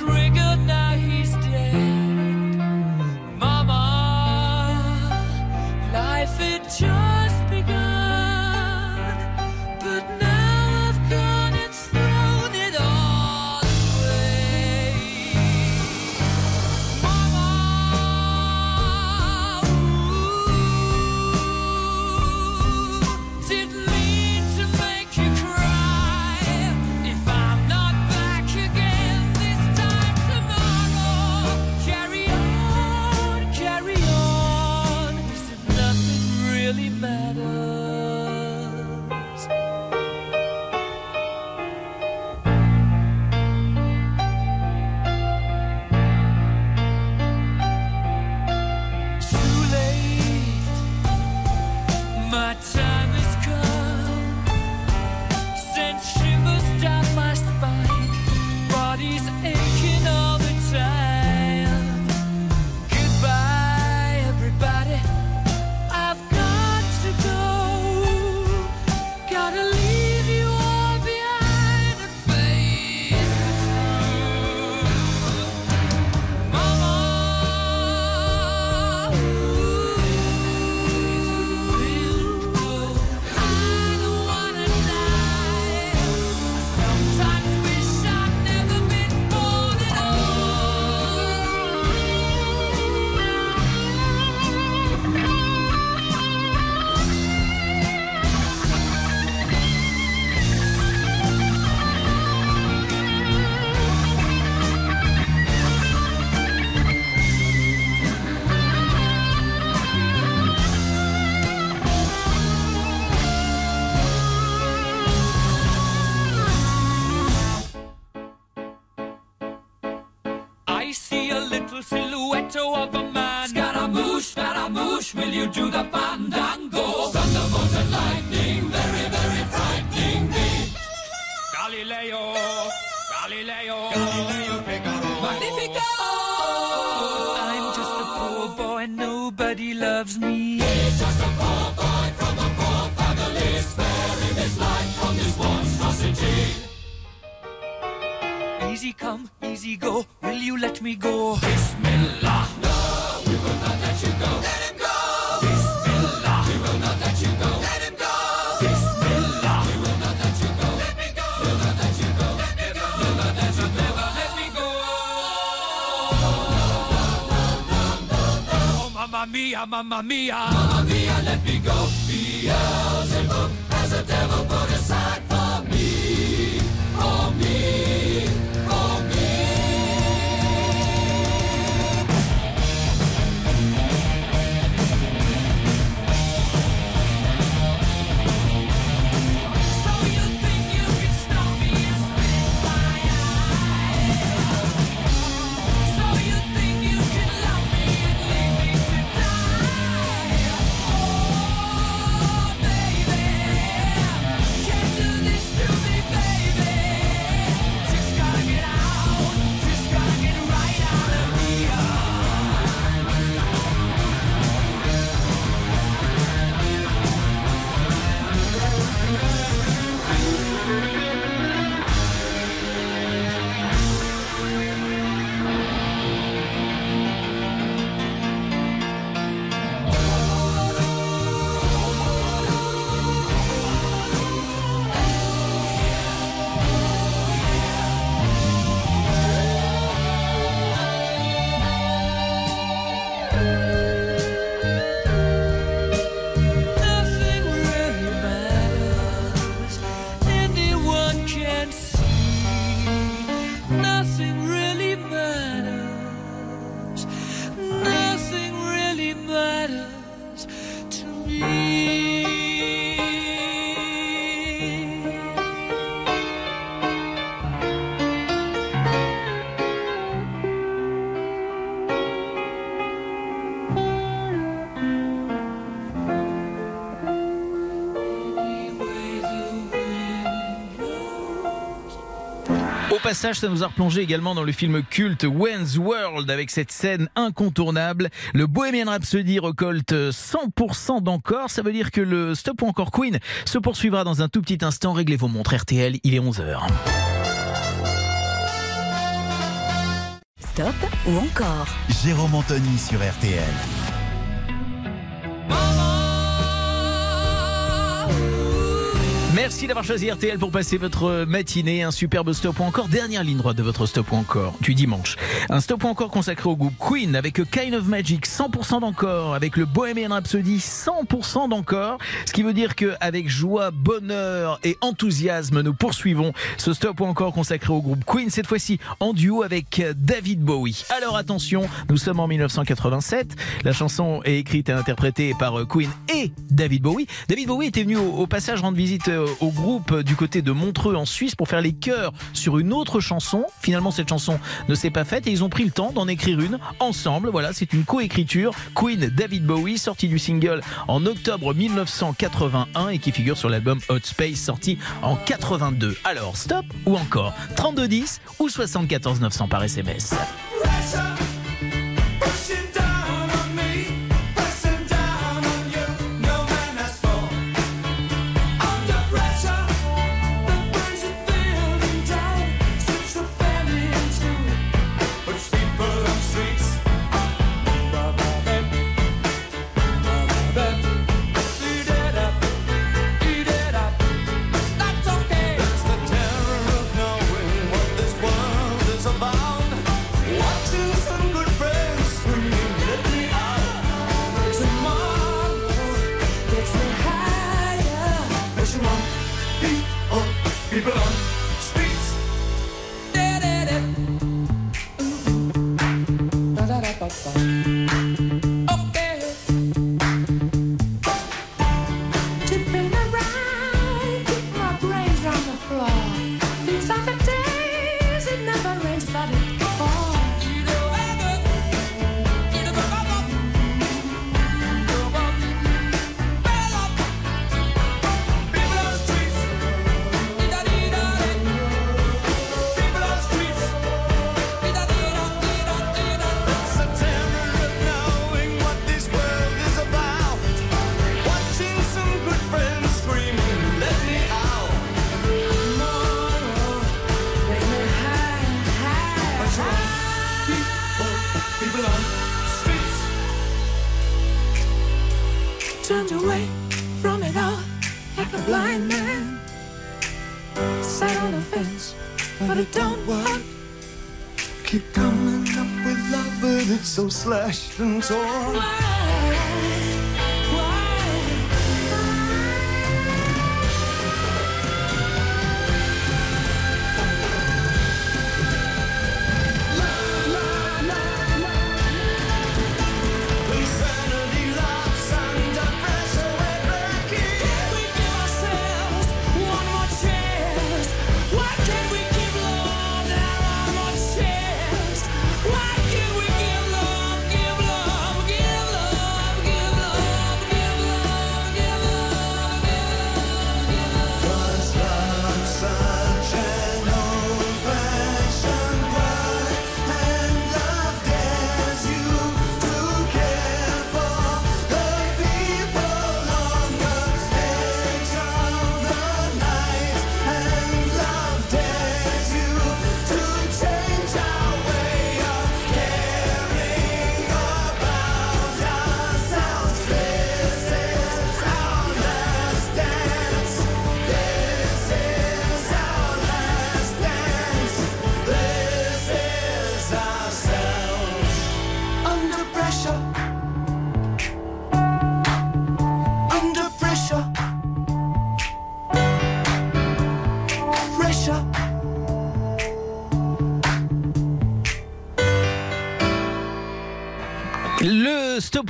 triggered to the fire. Passage, ça nous a replongé également dans le film culte Wayne's World avec cette scène incontournable. Le Bohemian Rhapsody recolte 100% d'encore. Ça veut dire que le Stop ou encore Queen se poursuivra dans un tout petit instant. Réglez vos montres RTL, il est 11h. Stop ou encore? Jérôme Anthony sur RTL. Merci d'avoir choisi RTL pour passer votre matinée. Un superbe stop ou encore. Dernière ligne droite de votre stop ou encore du dimanche. Un stop ou encore consacré au groupe Queen avec Kind of Magic, 100% d'encore. Avec le Bohemian Rhapsody, 100% d'encore. Ce qui veut dire que avec joie, bonheur et enthousiasme, nous poursuivons ce stop ou encore consacré au groupe Queen. Cette fois-ci en duo avec David Bowie. Alors attention, nous sommes en 1987. La chanson est écrite et interprétée par Queen et David Bowie. David Bowie était venu au, au passage rendre visite euh, au groupe du côté de Montreux en Suisse pour faire les chœurs sur une autre chanson. Finalement, cette chanson ne s'est pas faite et ils ont pris le temps d'en écrire une ensemble. Voilà, c'est une coécriture. Queen, David Bowie, sorti du single en octobre 1981 et qui figure sur l'album Hot Space sorti en 82. Alors, stop ou encore? 3210 ou 74 900 par SMS. Slashed and torn.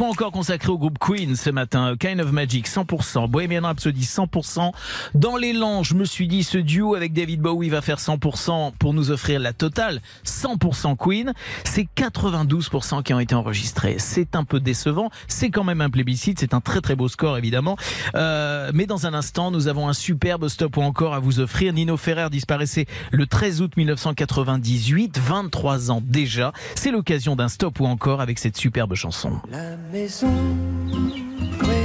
Ou encore consacré au groupe Queen ce matin, Kind of Magic 100%, Bohemian Rhapsody 100%. Dans l'élan, je me suis dit ce duo avec David Bowie va faire 100% pour nous offrir la totale 100% Queen. C'est 92% qui ont été enregistrés. C'est un peu décevant. C'est quand même un plébiscite. C'est un très très beau score évidemment. Euh, mais dans un instant, nous avons un superbe stop ou encore à vous offrir. Nino Ferrer disparaissait le 13 août 1998, 23 ans déjà. C'est l'occasion d'un stop ou encore avec cette superbe chanson. Maison près de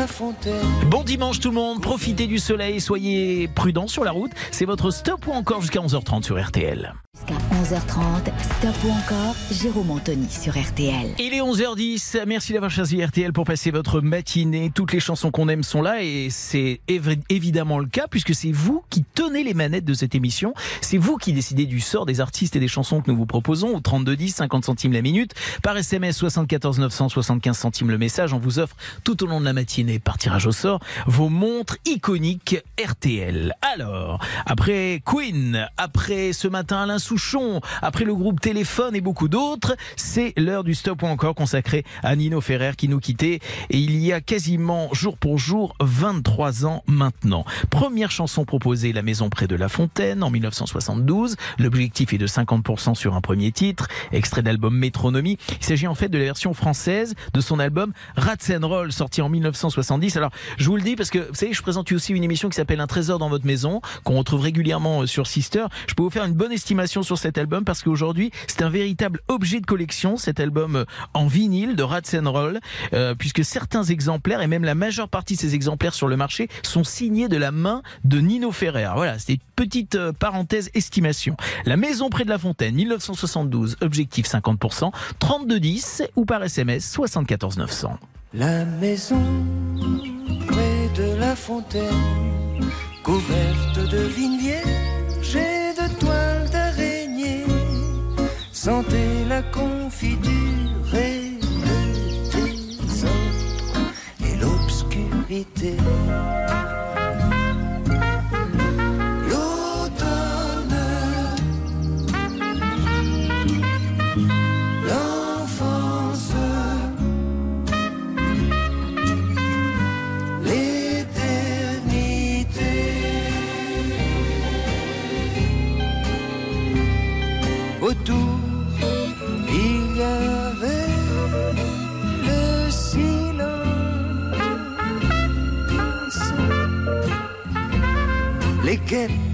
la fontaine. Bon dimanche tout le monde, profitez du soleil, soyez prudents sur la route. C'est votre stop ou encore jusqu'à 11h30 sur RTL. Jusqu'à 11h30, stop ou encore, Jérôme Anthony sur RTL. Il est 11h10, merci d'avoir choisi RTL pour passer votre matinée. Toutes les chansons qu'on aime sont là et c'est évi- évidemment le cas puisque c'est vous qui tenez les manettes de cette émission. C'est vous qui décidez du sort des artistes et des chansons que nous vous proposons au 3210, 50 centimes la minute. Par SMS 74 975 centimes le message. On vous offre tout au long de la matinée par tirage au sort vos montres iconiques RTL. Alors, après Queen, après ce matin Alain Souchon, après le groupe Téléphone et beaucoup d'autres, c'est l'heure du stop ou encore consacré à Nino Ferrer qui nous quittait et il y a quasiment jour pour jour 23 ans maintenant. Première chanson proposée, La Maison près de la Fontaine en 1972. L'objectif est de 50% sur un premier titre, extrait d'album Métronomie. Il s'agit en fait de la version française de son album Rats and Roll sorti en 1970. Alors, je vous le dis parce que vous savez, je présente aussi une émission qui s'appelle Un trésor dans votre maison qu'on retrouve régulièrement euh, sur Sister. Je peux vous faire une bonne estimation sur cet album parce qu'aujourd'hui, c'est un véritable objet de collection cet album euh, en vinyle de Rats Roll euh, puisque certains exemplaires et même la majeure partie de ces exemplaires sur le marché sont signés de la main de Nino Ferrer. Voilà, c'était une petite parenthèse estimation. La maison près de la fontaine 1972, objectif 50%, 3210 ou par SMS 74 900. La maison près de la fontaine, couverte de vignes vierges et de toiles d'araignée, sentez la confiture et le désordre et l'obscurité. Les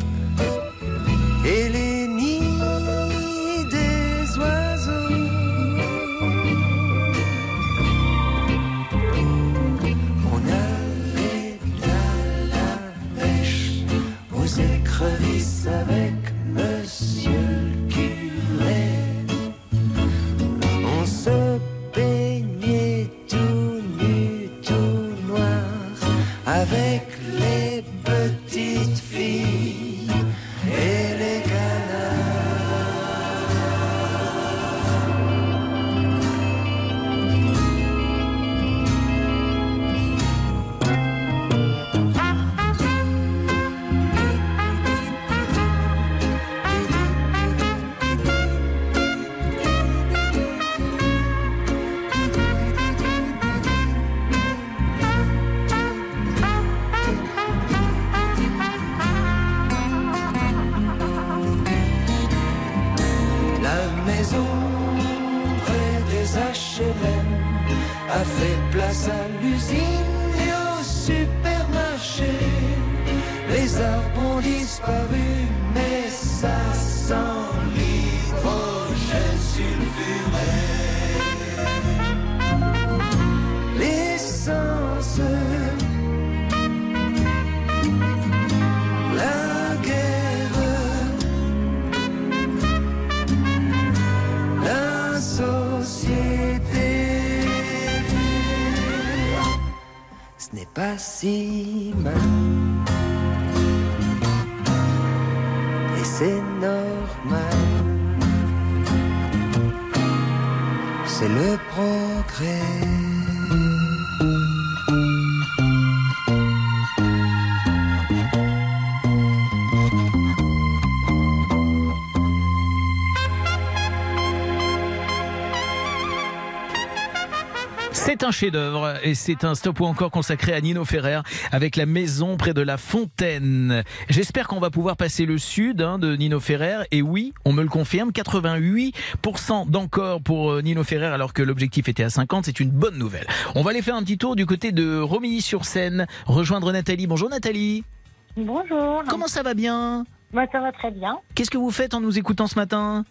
un chef-d'œuvre et c'est un stop ou encore consacré à Nino Ferrer avec la maison près de la fontaine. J'espère qu'on va pouvoir passer le sud hein, de Nino Ferrer et oui, on me le confirme, 88% d'encore pour euh, Nino Ferrer alors que l'objectif était à 50, c'est une bonne nouvelle. On va aller faire un petit tour du côté de Romilly-sur-Seine, rejoindre Nathalie. Bonjour Nathalie. Bonjour. Comment ça va bien? Moi, ça va très bien. Qu'est-ce que vous faites en nous écoutant ce matin?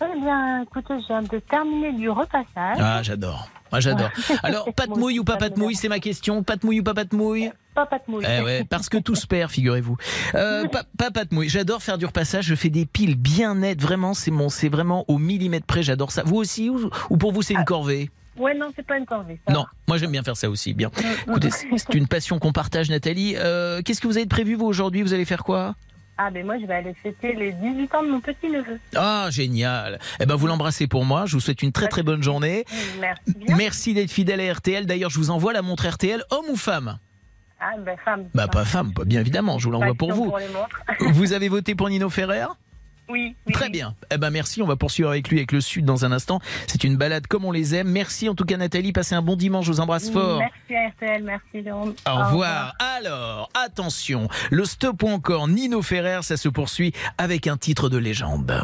Eh bien, écoutez, je viens de terminer du repassage. Ah, j'adore. Moi, j'adore. Alors, pas de mouille ou pas de mouille, c'est ma question. Pas de mouille ou pas de mouille Pas pas de mouille. Eh ouais, parce que tout se perd, figurez-vous. Euh, pas, pas, de mouille. J'adore faire du repassage. Je fais des piles bien nettes. Vraiment, c'est mon, c'est vraiment au millimètre près. J'adore ça. Vous aussi, ou, ou pour vous, c'est une corvée? Ouais, non, c'est pas une corvée. ça Non, moi j'aime bien faire ça aussi. Bien. Écoutez, c'est une passion qu'on partage, Nathalie. Euh, Qu'est-ce que vous avez prévu vous aujourd'hui? Vous allez faire quoi? Ah, ben moi, je vais aller fêter les 18 ans de mon petit-neveu. Ah, génial. Eh ben, vous l'embrassez pour moi. Je vous souhaite une très très bonne journée. Merci bien. Merci d'être fidèle à RTL. D'ailleurs, je vous envoie la montre RTL, homme ou femme? Ah, ben femme. Bah, pas femme, pas bien évidemment. Je vous l'envoie pour vous. Pour. Vous avez voté pour Nino Ferrer? Oui, oui. Très bien. Eh ben merci, on va poursuivre avec lui avec le Sud dans un instant. C'est une balade comme on les aime. Merci en tout cas Nathalie, passez un bon dimanche, je vous embrasse fort. Merci à RTL, merci Jérôme. Au revoir. Alors, attention, le stop ou encore Nino Ferrer, ça se poursuit avec un titre de légende.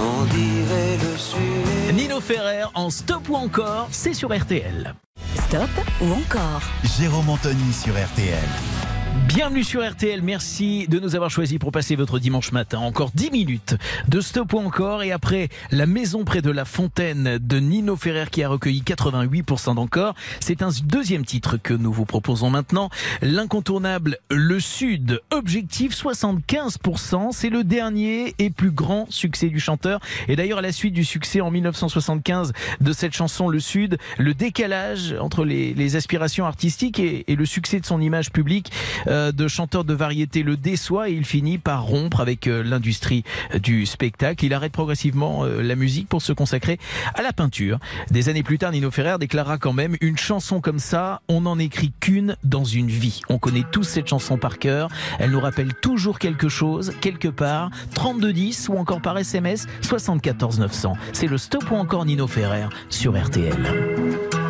On dirait le sud. Nino Ferrer en stop ou encore, c'est sur RTL. Stop ou encore Jérôme Anthony sur RTL. Bienvenue sur RTL, merci de nous avoir choisis pour passer votre dimanche matin. Encore 10 minutes de stop ou encore et après la maison près de la fontaine de Nino Ferrer qui a recueilli 88% d'encore. C'est un deuxième titre que nous vous proposons maintenant. L'incontournable Le Sud, objectif 75%. C'est le dernier et plus grand succès du chanteur. Et d'ailleurs à la suite du succès en 1975 de cette chanson Le Sud, le décalage entre les, aspirations artistiques et, le succès de son image publique de chanteur de variété le déçoit et il finit par rompre avec euh, l'industrie du spectacle. Il arrête progressivement euh, la musique pour se consacrer à la peinture. Des années plus tard, Nino Ferrer déclara quand même une chanson comme ça, on n'en écrit qu'une dans une vie. On connaît tous cette chanson par cœur. Elle nous rappelle toujours quelque chose, quelque part. 3210 ou encore par SMS 74 900. C'est le stop ou encore Nino Ferrer sur RTL.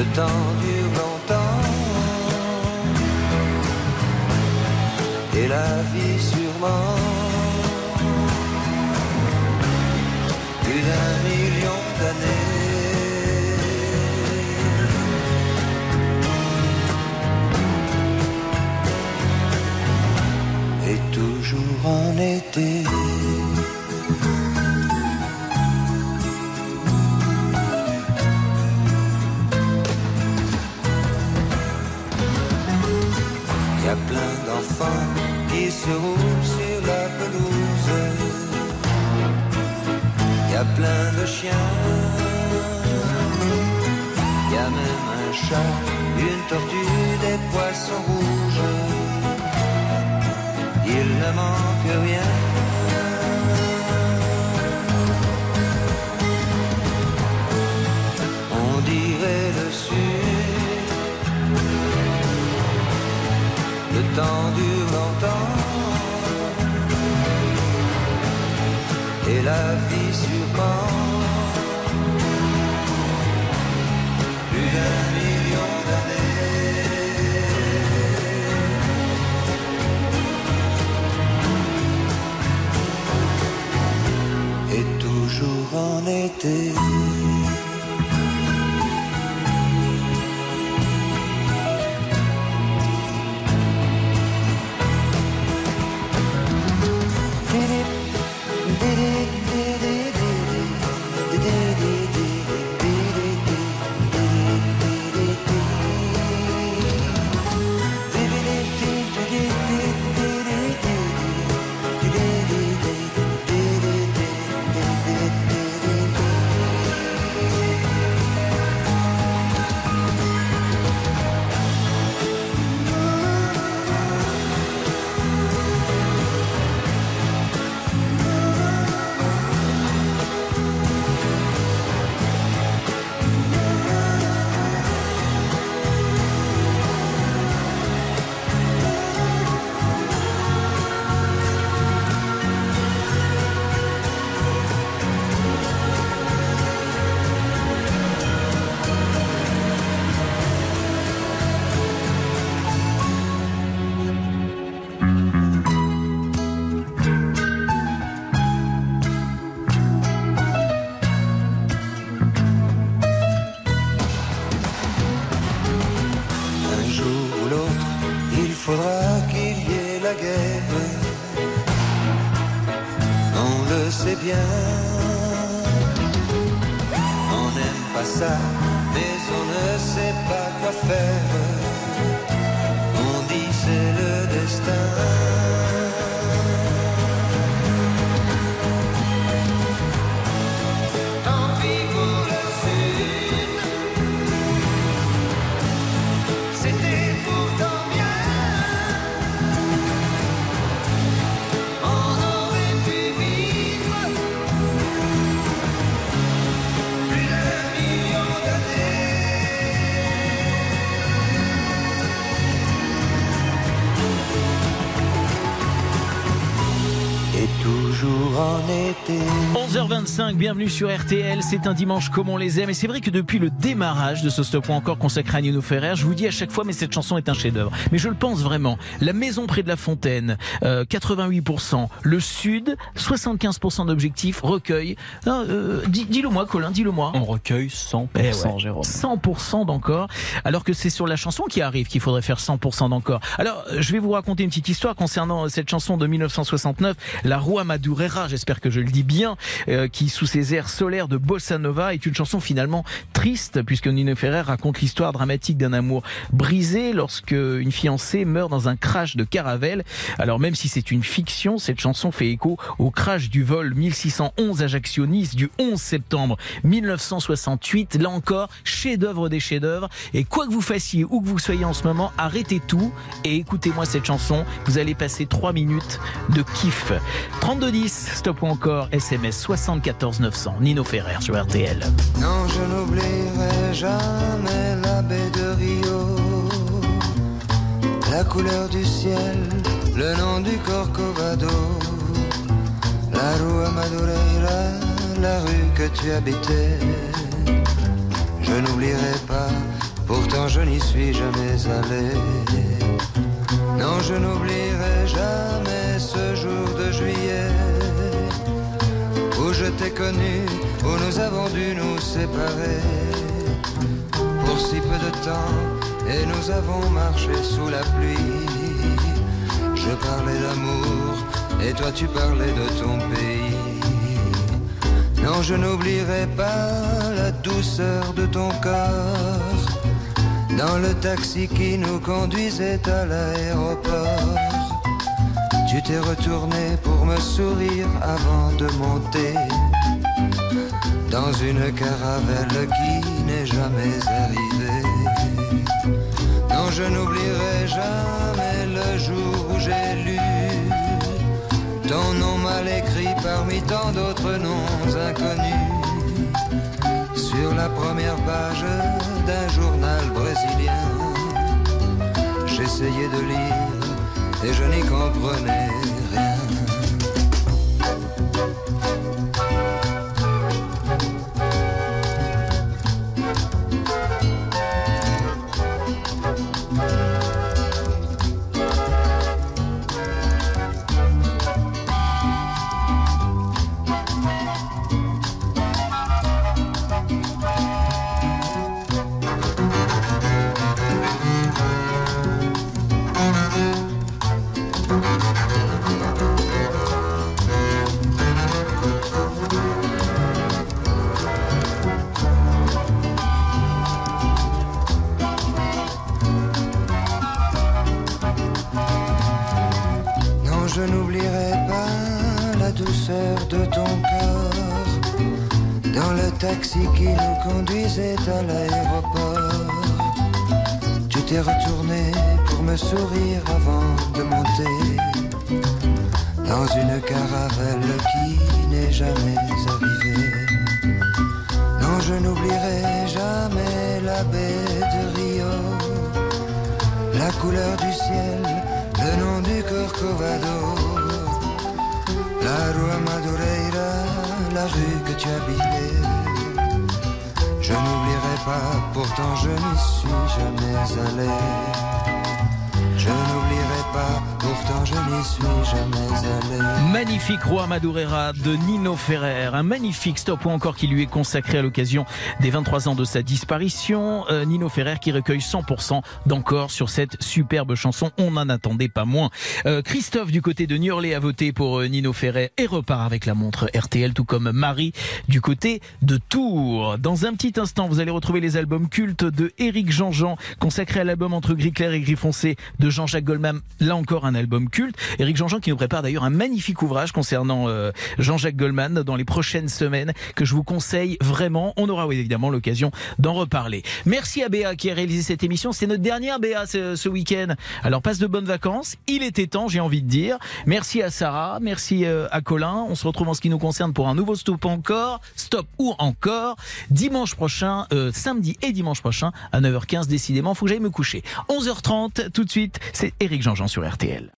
Le temps dure longtemps. Et la vie sûrement. Plus d'un million d'années. Et toujours en été. Qui se roulent sur la pelouse. Y a plein de chiens. Y a même un chat, une tortue, des poissons rouges. Il ne manque rien. et la vie surprend. Plus d'un million d'années. Et toujours en été. Le sait bien. On n'aime pas ça, mais on ne sait pas quoi faire. On dit c'est le destin. Toujours en été. 11h25, bienvenue sur RTL. C'est un dimanche comme on les aime. Et c'est vrai que depuis le démarrage de ce stop ou encore consacré à Nino Ferrer, je vous dis à chaque fois, mais cette chanson est un chef-d'œuvre. Mais je le pense vraiment. La maison près de la fontaine, euh, 88%. Le Sud, 75% d'objectifs. Recueil. Non, euh, dis- dis-le moi, Colin, dis-le moi. On recueille 100%, Eh ouais. Jérôme. 100% d'encore, alors que c'est sur la chanson qui arrive qu'il faudrait faire 100% d'encore. Alors, euh, je vais vous raconter une petite histoire concernant cette chanson de 1969, La Rua Madureira, j'espère que je le dis bien, euh, qui sous ses airs solaires de bossa nova est une chanson finalement triste, puisque Nino Ferrer raconte l'histoire dramatique d'un amour brisé lorsque une fiancée meurt dans un crash de caravelle. Alors même si c'est une fiction, cette chanson fait écho au crash du vol 1611 Ajaccio-Nice du 11 septembre 1968. Là encore, chef-d'œuvre des chefs-d'œuvre. Et quoi que vous fassiez, où que vous soyez en ce moment, arrêtez tout et écoutez-moi cette chanson. Vous allez passer 3 minutes de kiff. 3210, stop ou encore, SMS 74 900. Nino Ferrer sur RTL. Non, je n'oublierai jamais la baie de Rio, la couleur du ciel, le nom du Corcovado, la rue Madureira, la rue que tu habitais. Je n'oublierai pas, pourtant je n'y suis jamais allé. Non, je n'oublierai jamais ce jour de juillet je t'ai connu, où nous avons dû nous séparer pour si peu de temps, et nous avons marché sous la pluie. Je parlais d'amour, et toi tu parlais de ton pays. Non, je n'oublierai pas la douceur de ton corps dans le taxi qui nous conduisait à l'aéroport. Tu t'es retourné pour me sourire avant de monter dans une caravelle qui n'est jamais arrivée. Non, je n'oublierai jamais le jour où j'ai lu ton nom mal écrit parmi tant d'autres noms inconnus sur la première page d'un journal brésilien. J'essayais de lire et je n'y comprenais qui nous conduisait à l'aéroport. Tu t'es retourné pour me sourire avant de monter dans une caravelle qui n'est jamais arrivée. Non, je n'oublierai jamais la baie de Rio, la couleur du ciel, le nom du Corcovado, la rue Madureira, la rue que tu habitais. Pourtant je n'y suis jamais allé. Magnifique Roi Madureira de Nino Ferrer, un magnifique stop ou encore qui lui est consacré à l'occasion des 23 ans de sa disparition. Euh, Nino Ferrer qui recueille 100% d'encore sur cette superbe chanson. On n'en attendait pas moins. Euh, Christophe du côté de Niorlé a voté pour euh, Nino Ferrer et repart avec la montre RTL, tout comme Marie du côté de Tours. Dans un petit instant, vous allez retrouver les albums cultes de Éric Jean-Jean, consacré à l'album entre gris clair et gris foncé de Jean-Jacques Goldman. Là encore, un album culte. Éric Jean-Jean qui nous prépare d'ailleurs un magnifique ouvrage concernant euh, Jean-Jacques Goldman dans les prochaines semaines que je vous conseille vraiment. On aura évidemment l'occasion d'en reparler. Merci à Béa qui a réalisé cette émission. C'est notre dernière Béa ce, ce week-end. Alors passe de bonnes vacances. Il était temps, j'ai envie de dire. Merci à Sarah, merci euh, à Colin. On se retrouve en ce qui nous concerne pour un nouveau stop encore, stop ou encore dimanche prochain, euh, samedi et dimanche prochain à 9h15 décidément. Faut que j'aille me coucher. 11h30 tout de suite. C'est Éric Jean-Jean sur RTL.